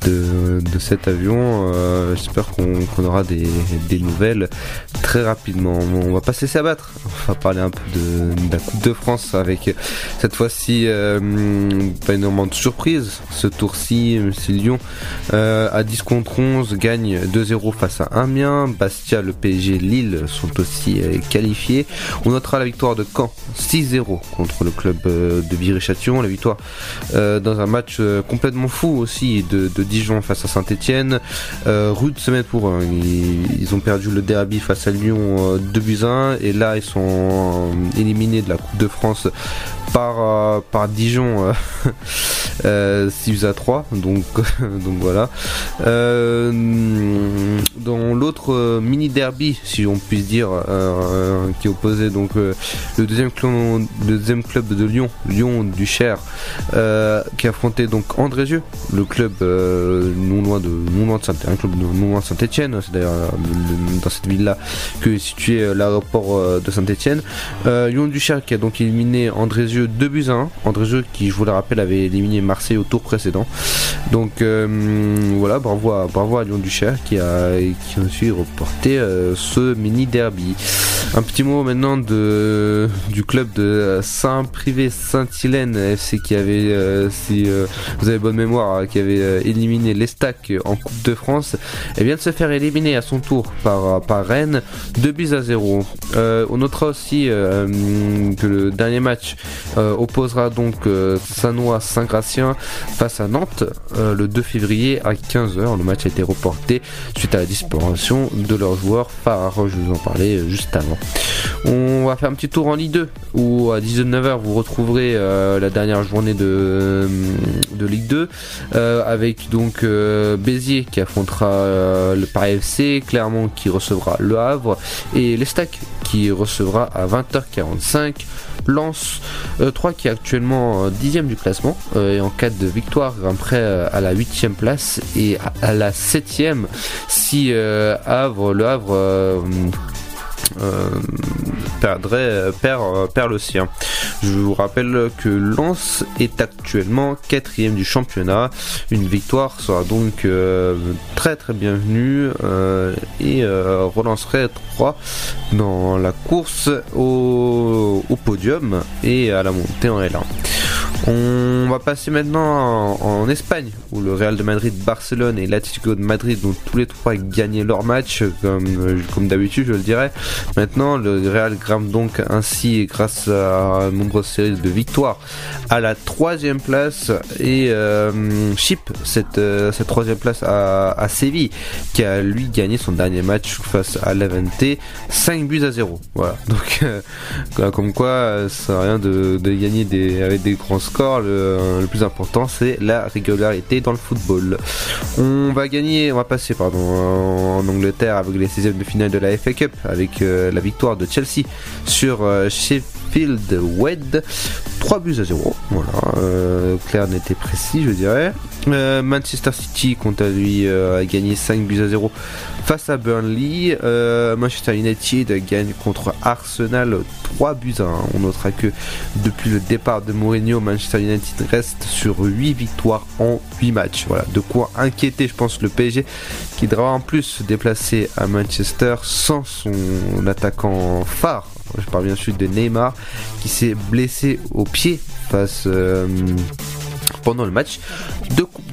de, cet avion. J'espère qu'on aura des, des, nouvelles très rapidement. On va pas se laisser abattre. On va parler un peu de, la Coupe de France avec cette fois-ci pas énormément de surprise. Ce tour-ci, c'est Lyon à 10 contre 11 gagne 2-0 face à Amiens. Bastia, le PSG, Lille sont aussi qualifié. On notera la victoire de Caen 6-0 contre le club euh, de Viry-Châtillon. La victoire euh, dans un match euh, complètement fou aussi de, Dijon face à Saint-Etienne. rude semaine pour eux. Ils, ont perdu le derby face à Lyon 2 buts 1 et là ils sont éliminés de la Coupe de France par, par Dijon 6 à 3 donc, donc voilà dans l'autre mini derby si on puisse dire qui opposait donc euh, le deuxième club, le deuxième club de Lyon, Lyon du Cher, euh, qui affrontait donc Andrézieux, le club non loin de non loin de Saint un club non loin de Saint-Étienne, c'est d'ailleurs dans cette ville-là que est situé l'aéroport de Saint-Étienne. Lyon du Cher qui a donc éliminé Andrézieux 2 buts à 1. Andrézieux qui, je vous le rappelle, avait éliminé Marseille au tour précédent. Donc voilà, bravo à, bravo à Lyon du Cher qui a, qui a aussi reporté ce mini derby. Un petit mot maintenant de, du club de Saint-Privé Saint-Hélène FC qui avait, euh, si euh, vous avez bonne mémoire, qui avait euh, éliminé l'Estac en Coupe de France, et vient de se faire éliminer à son tour par, par Rennes, 2 buts à 0. on notera aussi que le dernier match opposera donc Sanois Saint-Gratien face à Nantes le 2 février à 15h. Le match a été reporté suite à la disparition de leurs joueurs phares. Je vous en parlais juste On va faire un petit tour en Ligue 2 où à 19h vous retrouverez euh, la dernière journée de, euh, de Ligue 2 euh, avec donc Béziers qui affrontera le Paris FC, Clermont qui recevra Le Havre et l'Estac qui recevra à 20h45 Lance 3 qui est actuellement 10ème du classement et en cas de victoire grimperait à la 8ème place et à, la 7ème si Havre, le Havre euh, perdrait, euh, perd, euh, perd le sien. Je vous rappelle que Lens est actuellement quatrième du championnat. Une victoire sera donc euh, très très bienvenue euh, et euh, relancerait 3 dans la course au, au podium et à la montée en L1. On va passer maintenant en, Espagne où le Real de Madrid, Barcelone et l'Atlético de Madrid ont tous les trois gagné leur match comme, d'habitude je le dirais. Maintenant le Real grimpe donc ainsi grâce à de nombreuses séries de victoires à la troisième place. Et euh, chip cette, euh, cette troisième place à, Séville qui a lui gagné son dernier match face à l'Avente 5 buts à 0 voilà. Donc comme quoi euh, ça rien de, gagner des, avec des grands le, le plus important c'est la régularité dans le football. On va gagner on va passer pardon en, Angleterre avec les 16e de finale de la FA Cup avec euh, la victoire de Chelsea sur euh, Sheffield Wed. 3 buts à 0 voilà euh, clair n'était précis je dirais. Euh, Manchester City quant à lui euh, a gagné 5 buts à 0 face à Burnley. Euh, Manchester United gagne contre Arsenal 3 buts à 1 on notera que depuis le départ de Mourinho Manchester United reste sur 8 victoires en 8 matchs. Voilà de quoi inquiéter je pense le PSG qui devra en plus se déplacer à Manchester sans son attaquant phare je parle bien sûr de Neymar qui s'est blessé au pied face euh, pendant le match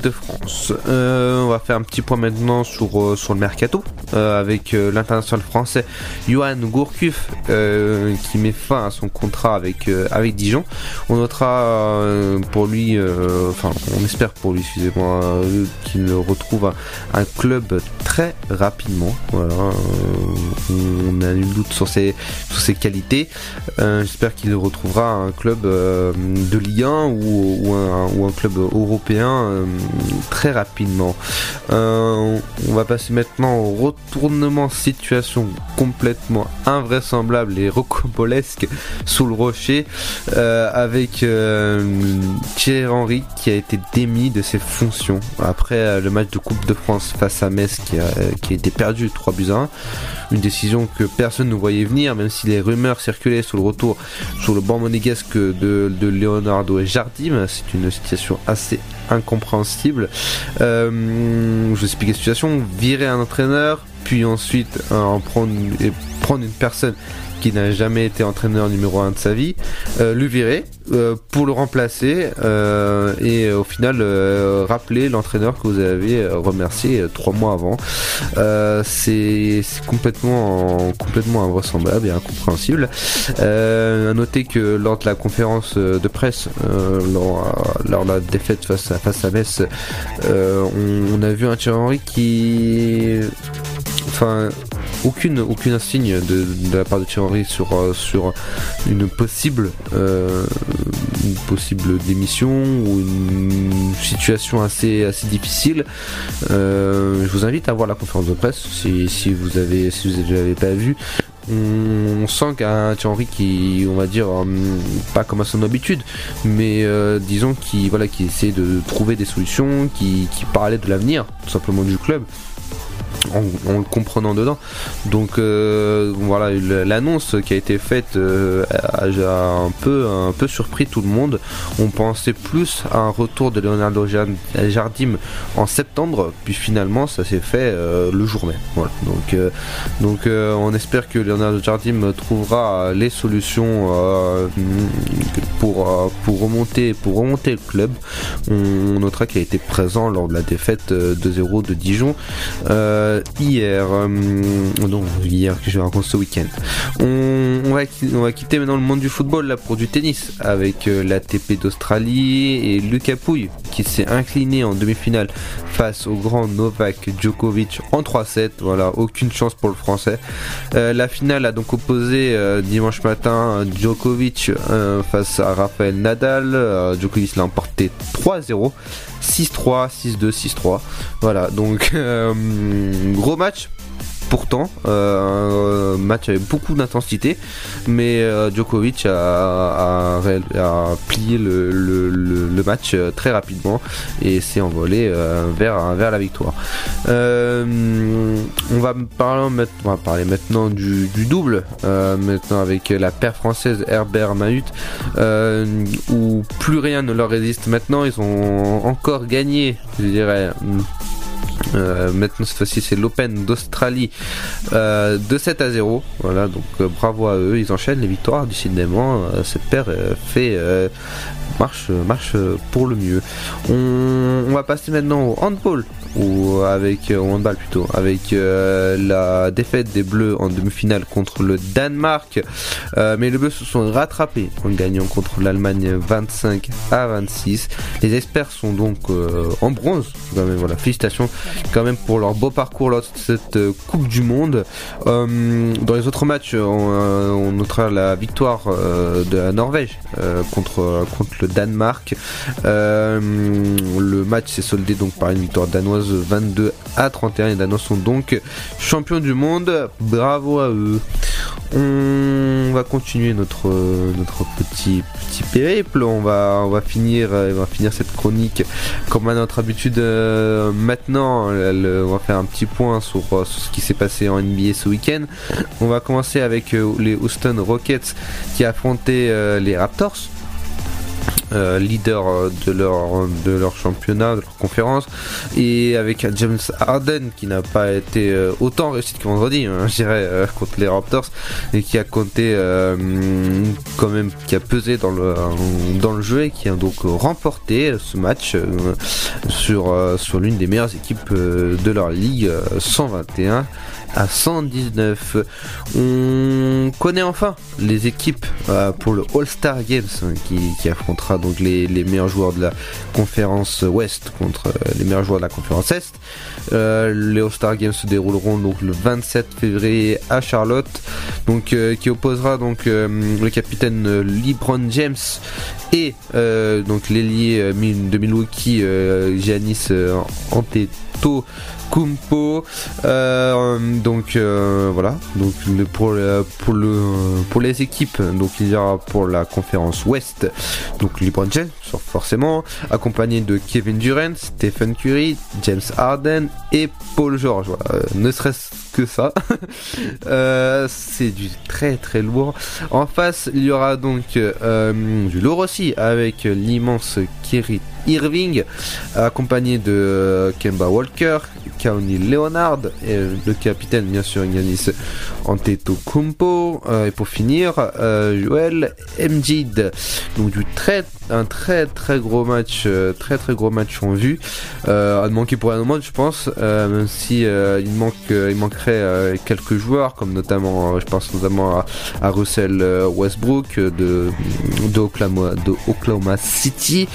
De France. Euh, on va faire un petit point maintenant sur, euh, sur le mercato euh, avec l'international français Johan Gourcuff qui met fin à son contrat avec, avec Dijon. On notera pour lui, enfin on espère pour lui, excusez-moi, qu'il retrouve un, club très rapidement. Voilà, on a nul doute sur ses, sur ses qualités. J'espère qu'il retrouvera un club de Ligue 1 ou, ou, un, club européen très rapidement. Euh, on va passer maintenant au retournement situation complètement invraisemblable et rocambolesque sous le rocher euh, avec euh, Thierry Henry qui a été démis de ses fonctions après le match de Coupe de France face à Metz qui a, qui a été perdu 3 buts à 1 une décision que personne ne voyait venir, même si les rumeurs circulaient sur le retour sur le banc monégasque de, de Leonardo et Jardim. C'est une situation assez incompréhensible. Euh, je vous explique la situation. Virer un entraîneur, puis ensuite euh, en prendre, et prendre une personne qui n'a jamais été entraîneur numéro 1 de sa vie, euh, virer euh, pour le remplacer euh, et au final euh, rappeler l'entraîneur que vous avez euh, remercié trois mois avant. C'est complètement complètement invraisemblable et incompréhensible. À noter que lors de la conférence de presse, lors, lors de la défaite face à, face à Metz, on, on a vu un Thierry Henry qui enfin aucune aucune insigne de, la part de Thierry sur euh, sur une possible euh, une possible démission ou une situation assez assez difficile. Euh, je vous invite à voir la conférence de presse si, si vous avez si vous l'avez pas vu on, on sent qu'un Thierry qui on va dire pas comme à son habitude mais disons qui voilà qui essaie de trouver des solutions qui, qui parlait de l'avenir tout simplement du club en, le comprenant dedans. Donc euh, voilà, l'annonce qui a été faite euh, a, un peu un peu surpris tout le monde. On pensait plus à un retour de Leonardo Jar- Jardim en septembre, puis finalement ça s'est fait euh, le jour même. Voilà. Donc donc on espère que Leonardo Jardim trouvera les solutions pour pour remonter pour remonter le club. On notera qu'il a été présent lors de la défaite euh, 2-0 de Dijon euh, hier. euh, non, hier que je raconte ce week-end? On, va, on va quitter maintenant le monde du football là pour du tennis avec euh, l'ATP d'Australie et Lucas Pouille qui s'est incliné en demi-finale face au grand Novak Djokovic en 3-7. Voilà, aucune chance pour le français. Euh, la finale a donc opposé euh, dimanche matin Djokovic euh, face à Rafael Nadal. Euh, Djokovic l'a emporté 3-0. 6-3, 6-2, 6-3. Voilà, donc euh, gros match pourtant. Euh, un match avec beaucoup d'intensité, mais euh, Djokovic a, plié le, match euh, très rapidement et s'est envolé vers, la victoire. on, va parler, on va parler maintenant du, du double, maintenant avec la paire française Herbert Mahut, où plus rien ne leur résiste maintenant. Ils ont encore gagné, je dirais, euh, maintenant cette fois-ci c'est l'Open d'Australie euh, de 7 à 0 voilà donc euh, bravo à eux. Ils enchaînent les victoires décidément cette paire fait marche marche pour le mieux. On, va passer maintenant au handball ou avec euh, handball plutôt avec euh, la défaite des Bleus en demi-finale contre le Danemark. Euh, mais les Bleus se sont rattrapés en gagnant contre l'Allemagne 25 à 26 les experts sont donc en bronze quand même voilà. Félicitations quand même pour leur beau parcours lors de cette Coupe du Monde. Dans les autres matchs on, notera la victoire de la Norvège contre, contre le Danemark le match s'est soldé donc par une victoire danoise 22 à 31. Les Danois sont donc champions du monde. Bravo à eux. On va continuer notre, petit, petit périple. On va, on va, finir, on va finir cette chronique comme à notre habitude euh, maintenant. on va faire un petit point sur, sur ce qui s'est passé en NBA ce week-end. On va commencer avec euh, les Houston Rockets qui affrontaient euh, les Raptors. Euh, leader euh, de leur, de leur championnat, de leur conférence, et avec James Harden qui n'a pas été euh, autant réussi que vendredi, hein, je dirais, contre les Raptors, et qui a compté quand même, qui a pesé dans le, jeu et qui a donc remporté ce match sur, sur l'une des meilleures équipes de leur ligue, 121 à 119. On connaît enfin les équipes euh, pour le All-Star Games hein, qui, affrontera donc les, meilleurs joueurs de la conférence Ouest contre euh, les meilleurs joueurs de la conférence Est. Euh, les All-Star Games se dérouleront donc le 27 février à Charlotte, donc qui opposera donc le capitaine LeBron James et donc l'ailier de Milwaukee Giannis Antetokounmpo Kumpo. Euh, donc euh, voilà. Donc pour pour le pour les équipes, donc il y aura pour la conférence Ouest, donc LeBron James forcément, accompagné de Kevin Durant, Stephen Curry, James Harden et Paul George. Euh, ne serait-ce que ça, c'est du très très lourd. En face, il y aura donc du lourd aussi avec l'immense Kerry Irving, accompagné de Kemba Walker, Kaoni Leonard, et le capitaine bien sûr Yanis Antetokounmpo, euh, et pour finir euh, Joel Emjid. Donc du très un très très gros match, euh, très très gros match en vue. À manquer pour un moment, je pense, même si il manque, manquerait quelques joueurs, comme notamment, je pense notamment à, Russell Westbrook de, Oklahoma, City.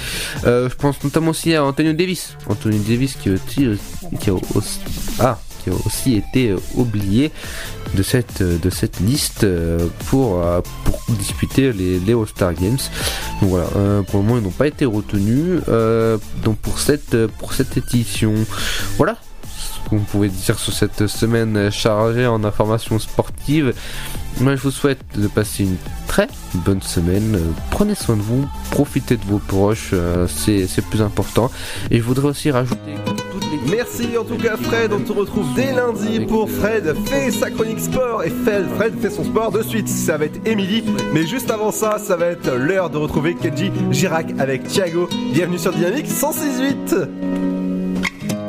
Pense notamment aussi à Antonio Davis, Antonio Davis qui, aussi, ah, a aussi été euh, oublié de cette, euh, de cette liste euh, pour, pour disputer les, les All-Star Games. Donc voilà, pour le moment ils n'ont pas été retenus donc pour cette, pour cette édition. Voilà qu'on pouvait dire sur cette semaine chargée en informations sportives. Moi je vous souhaite de passer une très bonne semaine. Prenez soin de vous, profitez de vos proches, c'est plus important. Et je voudrais aussi rajouter Merci en tout cas Fred, on te retrouve dès lundi pour Fred fait sa chronique sport et Fred, Fred fait son sport de suite. Ça va être Emily, mais juste avant ça, ça va être l'heure de retrouver Kenji Girac avec Thiago. Bienvenue sur Dynamique 168.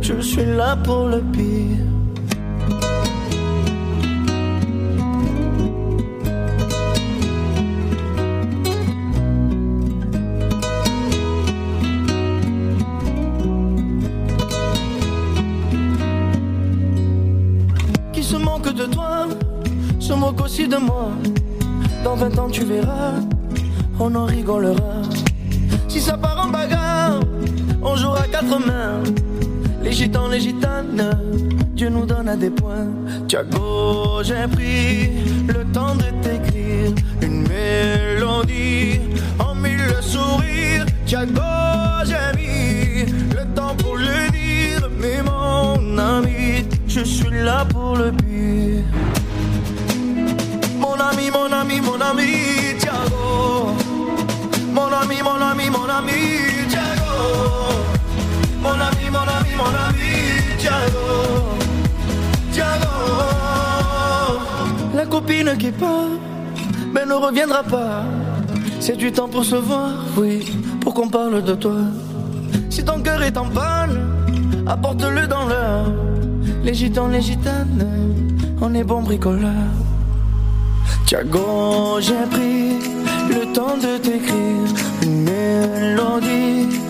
je suis là pour le pire. aussi de moi. Dans 20 ans, tu verras, on en rigolera. Si ça part en bagarre, on jouera à quatre mains. Les gitans, les gitanes, Dieu nous donne des points. Tiago, j'ai pris le temps de t'écrire une mélodie en mille sourires. Tiago, j'ai mis le temps pour le dire. Mais mon ami, je suis là pour le pire. Mon ami, mon ami, mon ami, Tiago. Mon ami, mon ami, mon ami. Mon ami, mon ami, mon ami, Tiago. Tiago. La copine qui part, mais ne reviendra pas. C'est du temps pour se voir, oui, pour qu'on parle de toi. Si ton cœur est en panne, apporte-le dans l'heure. Les gitans, les gitanes, on est bons bricoleurs. Tiago, j'ai pris le temps de t'écrire une mélodie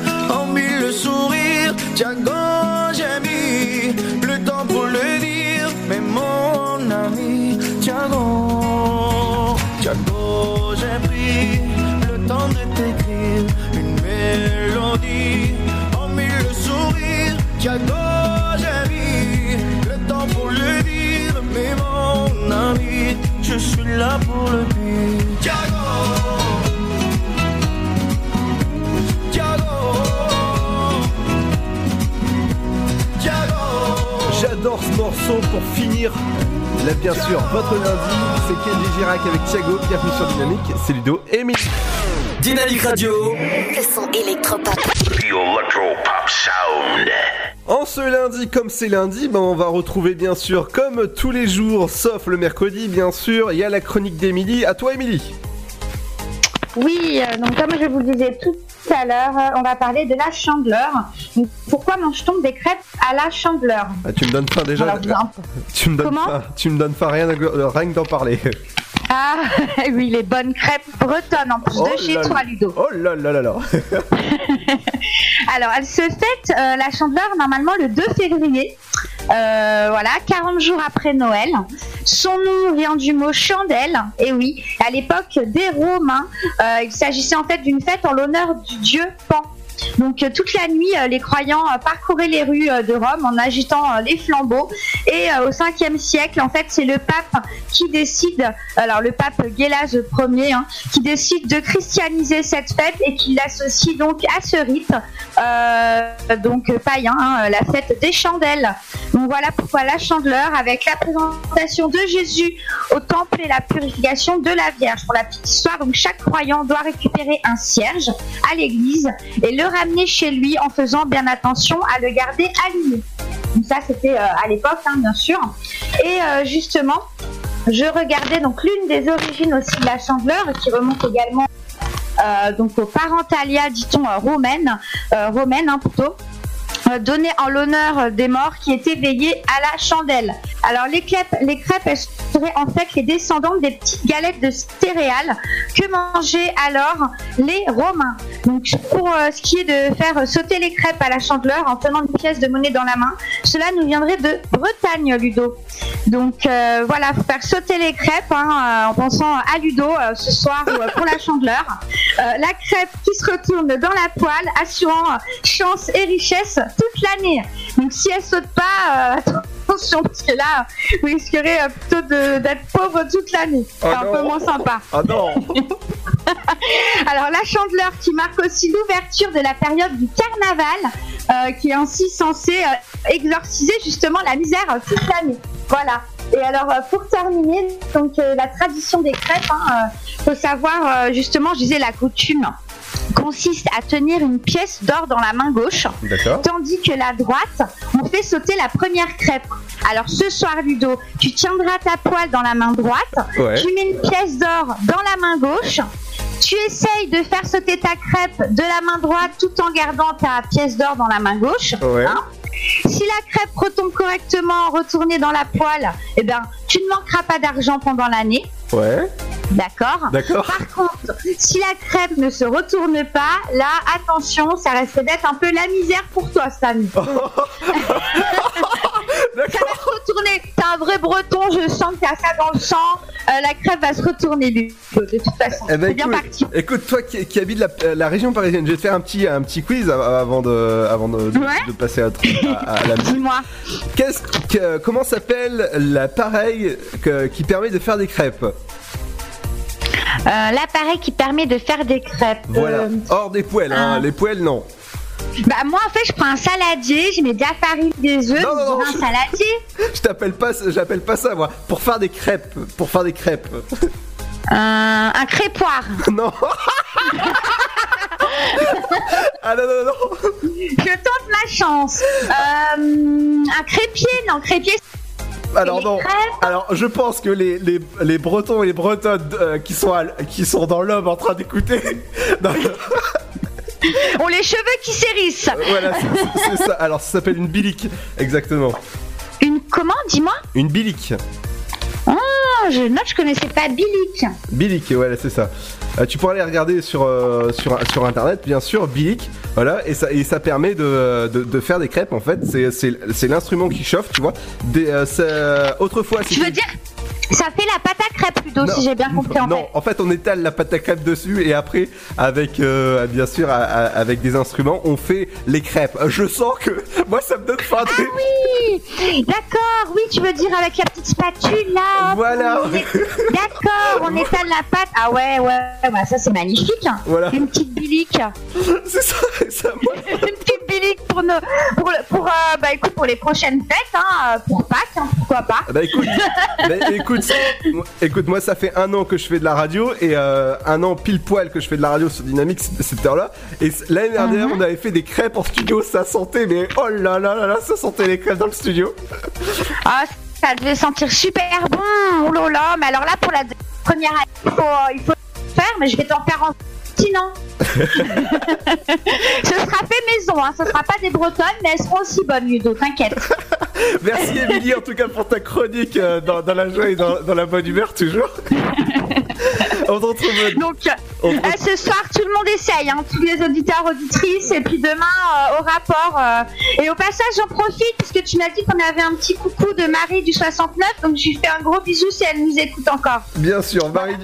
en mille sourires. Tiago, j'ai mis le temps pour le dire, mais mon ami, Tiago, Tiago, j'ai pris le temps de t'écrire une mélodie morceau pour finir. Là, bien sûr, votre lundi, c'est Kenji Girac avec Thiago. Bienvenue sur Dynamique, c'est Ludo et Emily. Dynamique Radio. Le son électropop. The Electro Pop Sound. En ce lundi, comme c'est lundi, ben on va retrouver bien sûr, comme tous les jours, sauf le mercredi, bien sûr, il y a la chronique d'Emily. À toi, Emily. Oui, euh, donc comme je vous le disais tout à l'heure, euh, on va parler de la chandeleur. Donc, pourquoi mange-t-on des crêpes à la chandeleur? Ah, tu me donnes faim déjà. Alors. Tu me donnes Comment? Tu me donnes faim rien, euh, rien que d'en parler. Ah oui, les bonnes crêpes bretonnes en plus Oh de chez là toi. Ludo. Oh là là là là. Alors, elle se fête euh, la chandeleur normalement le 2 février. Euh, voilà, 40 jours après Noël. Son nom vient du mot chandelle. Et oui, à l'époque des Romains, euh, il s'agissait en fait d'une fête en l'honneur du dieu Pan. Donc euh, toute la nuit, euh, les croyants euh, parcouraient les rues de Rome en agitant les flambeaux. Et au 5e siècle, en fait, c'est le pape qui décide, alors le pape Gélas Ier, hein, qui décide de christianiser cette fête et qui l'associe donc à ce rite, donc païen, hein, la fête des chandelles. Donc voilà pourquoi la chandeleur, avec la présentation de Jésus au temple et la purification de la Vierge. Pour la petite histoire, donc chaque croyant doit récupérer un cierge à l'église et le ramener chez lui en faisant bien attention à le garder allumé. Donc ça, c'était euh, à l'époque, hein, bien sûr. Et euh, justement, je regardais donc l'une des origines aussi de la chandeleur, qui remonte également euh, donc aux parentalia, dit-on, euh, romaines, euh, romaines hein, plutôt. Euh, Donné en l'honneur des morts qui étaient veillés à la chandelle. Alors les crêpes, les crêpes elles seraient en fait les descendants des petites galettes de céréales que mangeaient alors les Romains? Donc pour euh, ce qui est de faire sauter les crêpes à la chandeleur en tenant une pièce de monnaie dans la main, cela nous viendrait de Bretagne, Ludo. Donc euh, voilà, faut faire sauter les crêpes hein, euh, en pensant à Ludo ce soir ou, pour la chandeleur. La crêpe qui se retourne dans la poêle, assurant chance et richesse toute l'année. Donc si elle saute pas, euh, attention parce que là, vous risquerez euh, plutôt d'être pauvre toute l'année. C'est Oh un non. peu moins sympa. Ah non Alors la chandeleur qui marque aussi l'ouverture de la période du carnaval, euh, qui est ainsi censée exorciser justement la misère toute l'année. Voilà. Et alors pour terminer, donc la tradition des crêpes, hein, euh, faut savoir justement, je disais la coutume consiste à tenir une pièce d'or dans la main gauche, tandis que la droite, on fait sauter la première crêpe. Alors ce soir, Ludo, tu tiendras ta poêle dans la main droite, Ouais. tu mets une pièce d'or dans la main gauche, tu essayes de faire sauter ta crêpe de la main droite tout en gardant ta pièce d'or dans la main gauche. Ouais. hein. Si la crêpe retombe correctement retournée dans la poêle, eh ben, tu ne manqueras pas d'argent pendant l'année. Ouais. D'accord D'accord. Par contre, si la crêpe ne se retourne pas, là, attention, ça risque d'être un peu la misère pour toi année. Ça va se retourner. T'es un vrai breton, je sens que t'as ça dans le sang. Euh, la crêpe va se retourner, lui. De toute façon, Eh ben, c'est bien parti. écoute, toi qui, qui habites la, la région parisienne, je vais te faire un petit, un petit quiz av- avant de, avant de, de- Ouais. de passer à, à- à la. Dis-moi. Qu'est-ce que, comment s'appelle l'appareil que- qui permet de faire des crêpes? Euh, L'appareil qui permet de faire des crêpes. Voilà, Euh, hors des poêles, hein, ah. les poêles non. Bah, moi, en fait, je prends un saladier, je mets de la farine, des œufs, Non, non, non, un je- saladier. Je t'appelle pas, j'appelle pas ça moi. Pour faire des crêpes, pour faire des crêpes. Euh, un crépoire. Non. ah non non non. Je tente ma chance. Euh, un crépier, non, crépier. Alors non. Alors je pense que les, les, les Bretons et les Bretonnes euh, qui sont à- qui sont dans l'homme en train d'écouter. ont les cheveux qui s'hérissent. voilà, c'est- ça. Alors ça s'appelle une bilique, exactement. Une comment, dis-moi? Une bilique. Oh, je note, je connaissais pas Bilic. Bilic, voilà, c'est ça. Euh, tu pourras aller regarder sur, euh, sur, sur internet, bien sûr, Bilic, voilà, et ça, et ça permet de, de, de faire des crêpes en fait. C'est, l'instrument qui chauffe, tu vois. Des, euh, ça- autrefois, Tu veux dire, ça fait la pâte à crêpes plutôt, si j'ai bien compris en non, fait. en fait, on étale la pâte à crêpes dessus et après, avec euh, bien sûr, à- à- avec des instruments, on fait les crêpes. Je sens que moi, ça me donne faim. Ah oui D'accord, oui, tu veux dire avec la petite spatule là hop, Voilà. est- D'accord, on étale la pâte. Ah ouais, ouais, ouais, ça c'est magnifique. Voilà. Une petite bilique. C'est ça, ça Une petite bilique pour nos, pour, le- pour, euh, bah écoute, pour les prochaines fêtes, hein, pour Pâques, hein, pourquoi pas. Bah écoute, bah, écoute, écoute, moi ça fait un an que je fais de la radio et euh, un an pile poil que je fais de la radio sur Dynamique c- cette heure-là. Et l'année dernière, on avait fait des crêpes en studio, ça sentait, mais oh là là là là, ça sentait les crêpes dans le studio. Ah, ça devait sentir super bon. Oh là là, mais alors là, pour la première année, il faut, il faut faire, mais je vais t'en faire en sinon. Ce sera fait maison, hein. Ce sera pas des bretonnes, mais elles seront aussi bonnes, Ludo, t'inquiète. Merci Émilie en tout cas pour ta chronique euh, dans, dans la joie et dans, dans la bonne humeur toujours. on se retrouve. Donc, euh, ce soir, tout le monde essaye, hein, tous les auditeurs, auditrices, et puis demain euh, au rapport. euh, et au passage, j'en profite, parce que tu m'as dit qu'on avait un petit coucou de Marie du 69, donc je lui fais un gros bisou si elle nous écoute encore. Bien sûr, Marie,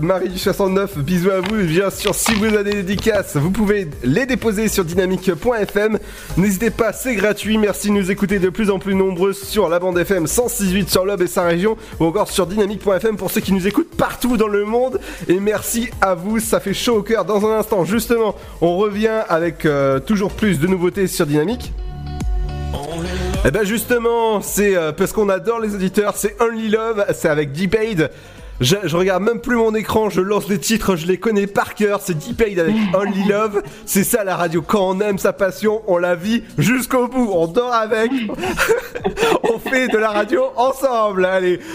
Marie du 69, bisous à vous. Et bien sûr, si vous avez dédicaces, vous pouvez les déposer sur dynamique.fm. N'hésitez pas, c'est gratuit. Merci de nous écouter de plus en plus nombreux sur la bande FM 168 sur l'Ob et sa région, ou encore sur dynamique.fm pour ceux qui nous écoutent partout dans le monde. Et merci à vous, ça fait chaud au cœur. Dans un instant, justement, on revient avec euh, toujours plus de nouveautés sur Dynamique. Et ben justement, c'est euh, parce qu'on adore les auditeurs, c'est Only Love, c'est avec D-Paid. Je, je regarde même plus mon écran, je lance les titres, je les connais par cœur, c'est D-Paid avec Only Love. C'est ça la radio, quand on aime sa passion, on la vit jusqu'au bout, on dort avec, on fait de la radio ensemble, allez.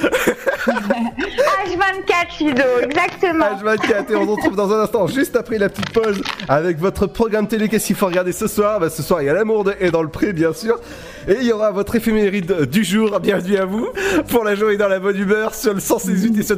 H24, Ludo, exactement. H24 et on se retrouve dans un instant, juste après la petite pause, avec votre programme télé. Qu'est-ce qu'il faut regarder ce soir? Bah, Ce soir, il y a l'amour de- et dans le pré, bien sûr. Et il y aura votre éphéméride du jour. Bienvenue à vous pour la journée dans la bonne humeur sur le 168 et sur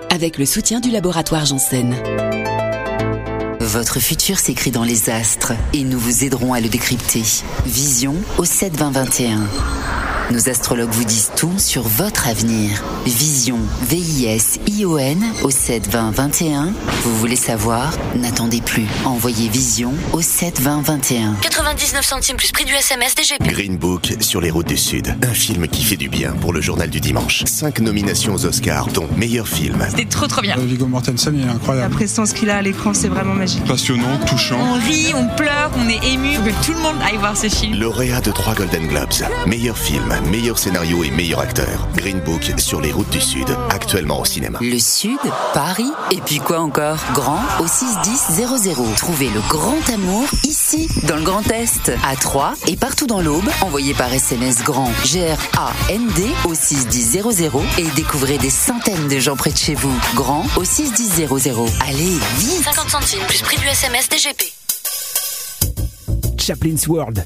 Avec le soutien du laboratoire Janssen. Votre futur s'écrit dans les astres et nous vous aiderons à le décrypter. Vision au 7 20 21. Nos astrologues vous disent tout sur votre avenir. Vision, V-I-S-I-O-N au 7 20 21. Vous voulez savoir? N'attendez plus. Envoyez Vision au 7 20 21. 99 centimes plus prix du SMS DGP. Green Book sur les routes du Sud. Un film qui fait du bien pour le journal du dimanche. Cinq nominations aux Oscars, dont meilleur film. C'était trop trop bien. Viggo Mortensen, il est La incroyable. prestance qu'il a à l'écran, c'est vraiment magique. Passionnant, touchant. On rit, on pleure, on est ému. Faut que tout le monde aille voir ce film. Lauréat de trois Golden Globes. Meilleur film. Meilleur scénario et meilleur acteur. Green Book sur les routes du Sud, actuellement au cinéma. Le Sud, Paris, et puis quoi encore? Grand au 61000. Trouvez le grand amour ici, dans le Grand Est, à Troyes et partout dans l'Aube. Envoyez par SMS grand G-R-A-N-D au 61000 et découvrez des centaines de gens près de chez vous. Grand au 61000. Allez, vite 50 centimes plus prix du SMS DGP. Chaplin's World.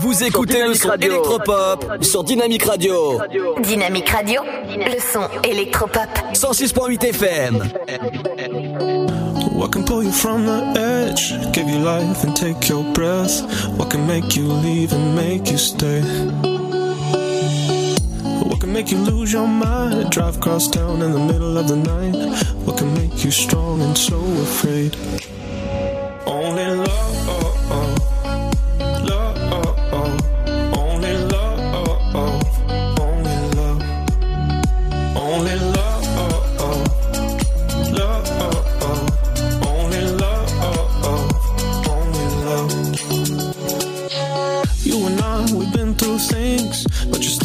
Vous écoutez le son électropop sur Dynamique Radio. Dynamique Radio, le son électropop. 106.8 FM. What can pull you from the edge? Give you life and take your breath. What can make you leave and make you stay? What can make you lose your mind? Drive across town in the middle of the night. What can make you strong and so afraid? Only. Love.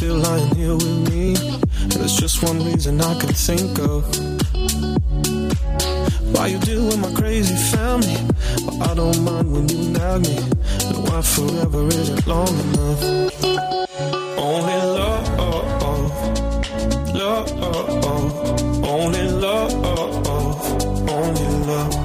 Still lying here with me. And there's just one reason I can think of. Why you deal with my crazy family, but I don't mind when you nag me. And why forever isn't long enough. Only love, love, only love, only love,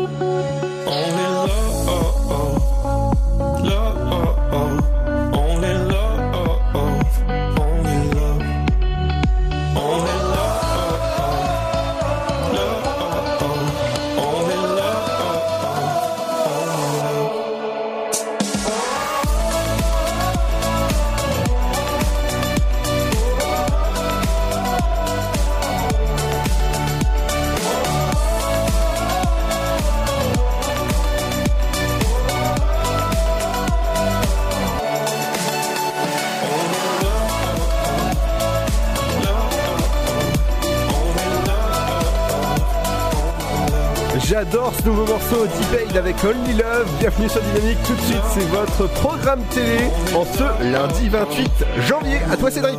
D-Bade avec Only Love. Bienvenue sur Dynamique. Tout de suite, c'est votre programme télé en ce lundi 28 janvier. À toi, Cédric.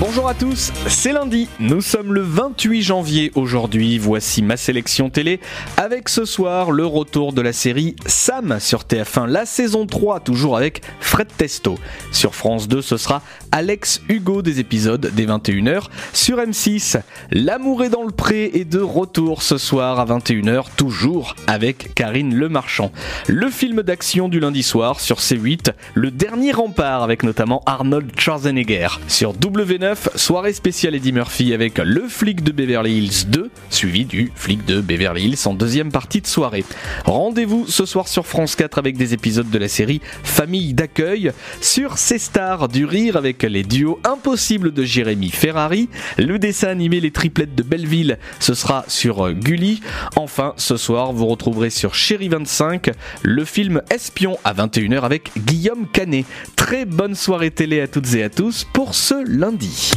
Bonjour à tous, c'est lundi, nous sommes le 28 janvier aujourd'hui, voici ma sélection télé avec ce soir le retour de la série Sam sur TF1, la saison 3 toujours avec Fred Testo. Sur France 2 ce sera Alex Hugo des épisodes des 21h. Sur M6, L'amour est dans le pré est de retour ce soir à 21h toujours avec Karine Le Marchand. Le film d'action du lundi soir sur C8, Le dernier rempart avec notamment Arnold Schwarzenegger. Sur W9, 19, soirée spéciale Eddie Murphy avec le flic de Beverly Hills 2, suivi du flic de Beverly Hills en deuxième partie de soirée. Rendez-vous ce soir sur France 4 avec des épisodes de la série Famille d'accueil, sur ces stars du rire avec les duos impossibles de Jérémy Ferrari, le dessin animé Les triplettes de Belleville, ce sera sur euh, Gulli. Enfin, ce soir, vous retrouverez sur Chéri 25 le film Espion à 21h avec Guillaume Canet. Très bonne soirée télé à toutes et à tous pour ce lundi.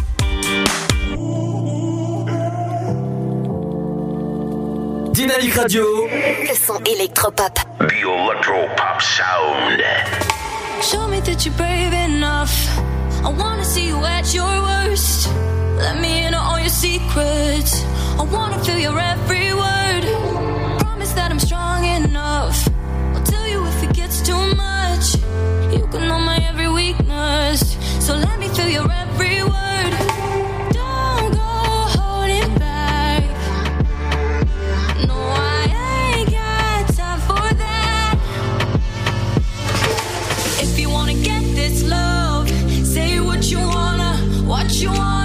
Dynamique Radio. Le son électropop. The Electropop Sound. Show me that you're brave enough. I wanna see you at your worst. Let me in on all your secrets. I wanna feel your every word. Promise that I'm strong enough. I'll tell you if it gets too much. You can know my every weakness. So let me feel your every word. What you wanna.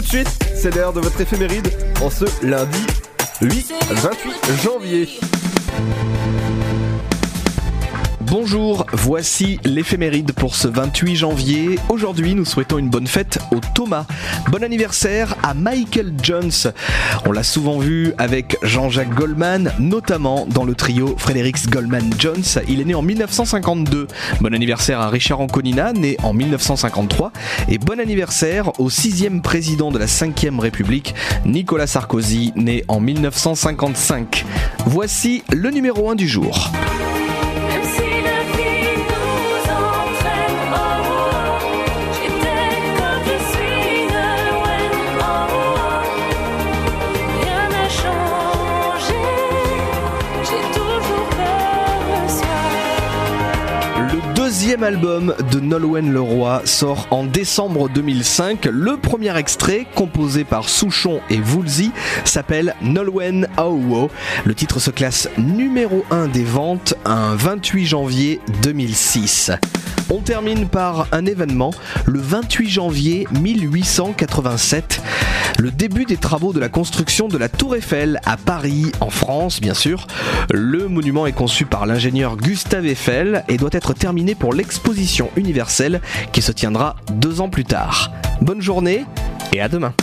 Tout de suite, c'est l'heure de votre éphéméride en ce lundi 8 28 janvier. Bonjour, voici l'éphéméride pour ce 28 janvier. Aujourd'hui, nous souhaitons une bonne fête au Thomas. Bon anniversaire à Michael Jones. On l'a souvent vu avec Jean-Jacques Goldman, notamment dans le trio Fredericks Goldman Jones. Il est né en 1952. Bon anniversaire à Richard Anconina, né en 1953. Et bon anniversaire au sixième président de la 5ème République, Nicolas Sarkozy, né en 1955. Voici le numéro 1 du jour. Le deuxième album de Nolwenn Leroy sort en décembre 2005. Le premier extrait, composé par Souchon et Woolsey, s'appelle Nolwenn Aowo. Le titre se classe numéro 1 des ventes un 28 janvier 2006. On termine par un événement, le 28 janvier 1887, le début des travaux de la construction de la Tour Eiffel à Paris, en France bien sûr. Le monument est conçu par l'ingénieur Gustave Eiffel et doit être terminé pour l'exposition universelle qui se tiendra deux ans plus tard. Bonne journée et à demain.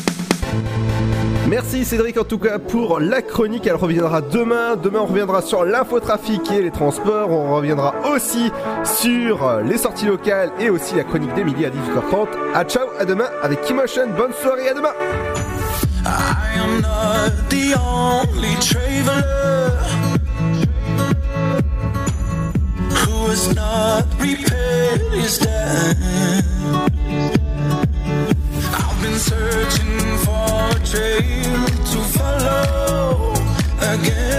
Merci Cédric en tout cas pour la chronique, elle reviendra demain. Demain on reviendra sur l'infotrafic et les transports, on reviendra aussi sur les sorties locales et aussi la chronique d'Emilie à 18h30. À ah, ciao, à demain avec Kimotion, bonne soirée, à demain. trail to follow again.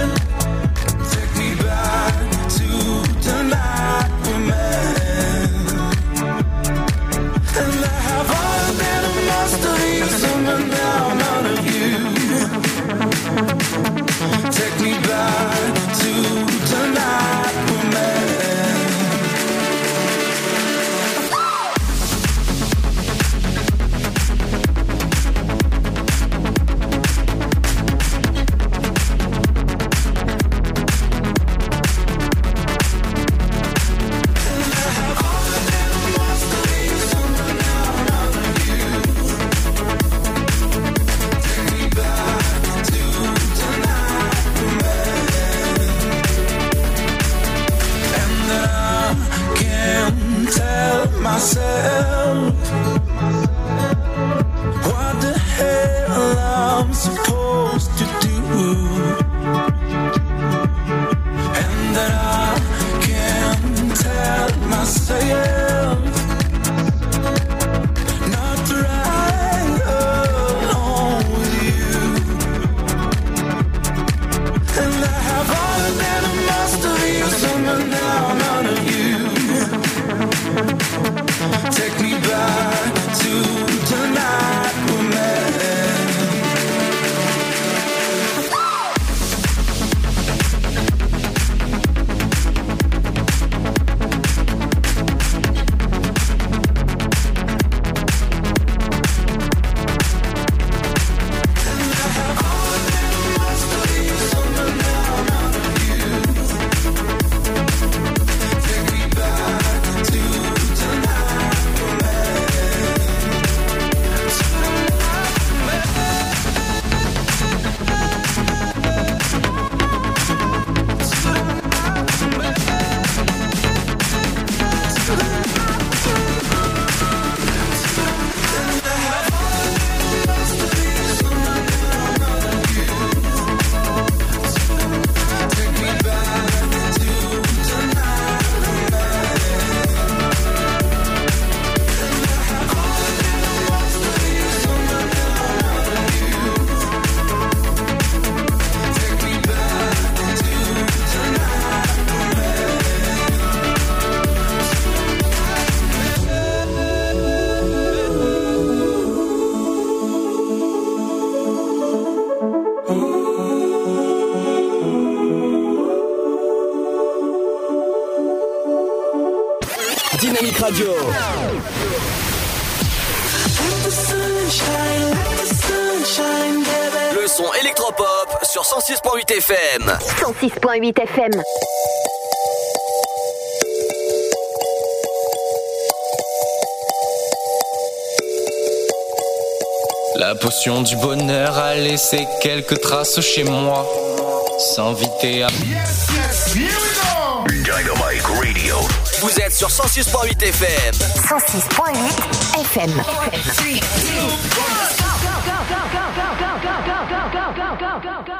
106.8 FM. 106.8 FM. La potion du bonheur a laissé quelques traces chez moi. S'inviter à. Dynamic Radio. Vous êtes sur 106.8 FM. 106.8 FM. go, go, go, go, go, go, go, go, go, go, go, go, go, go, go, go, go, go, go.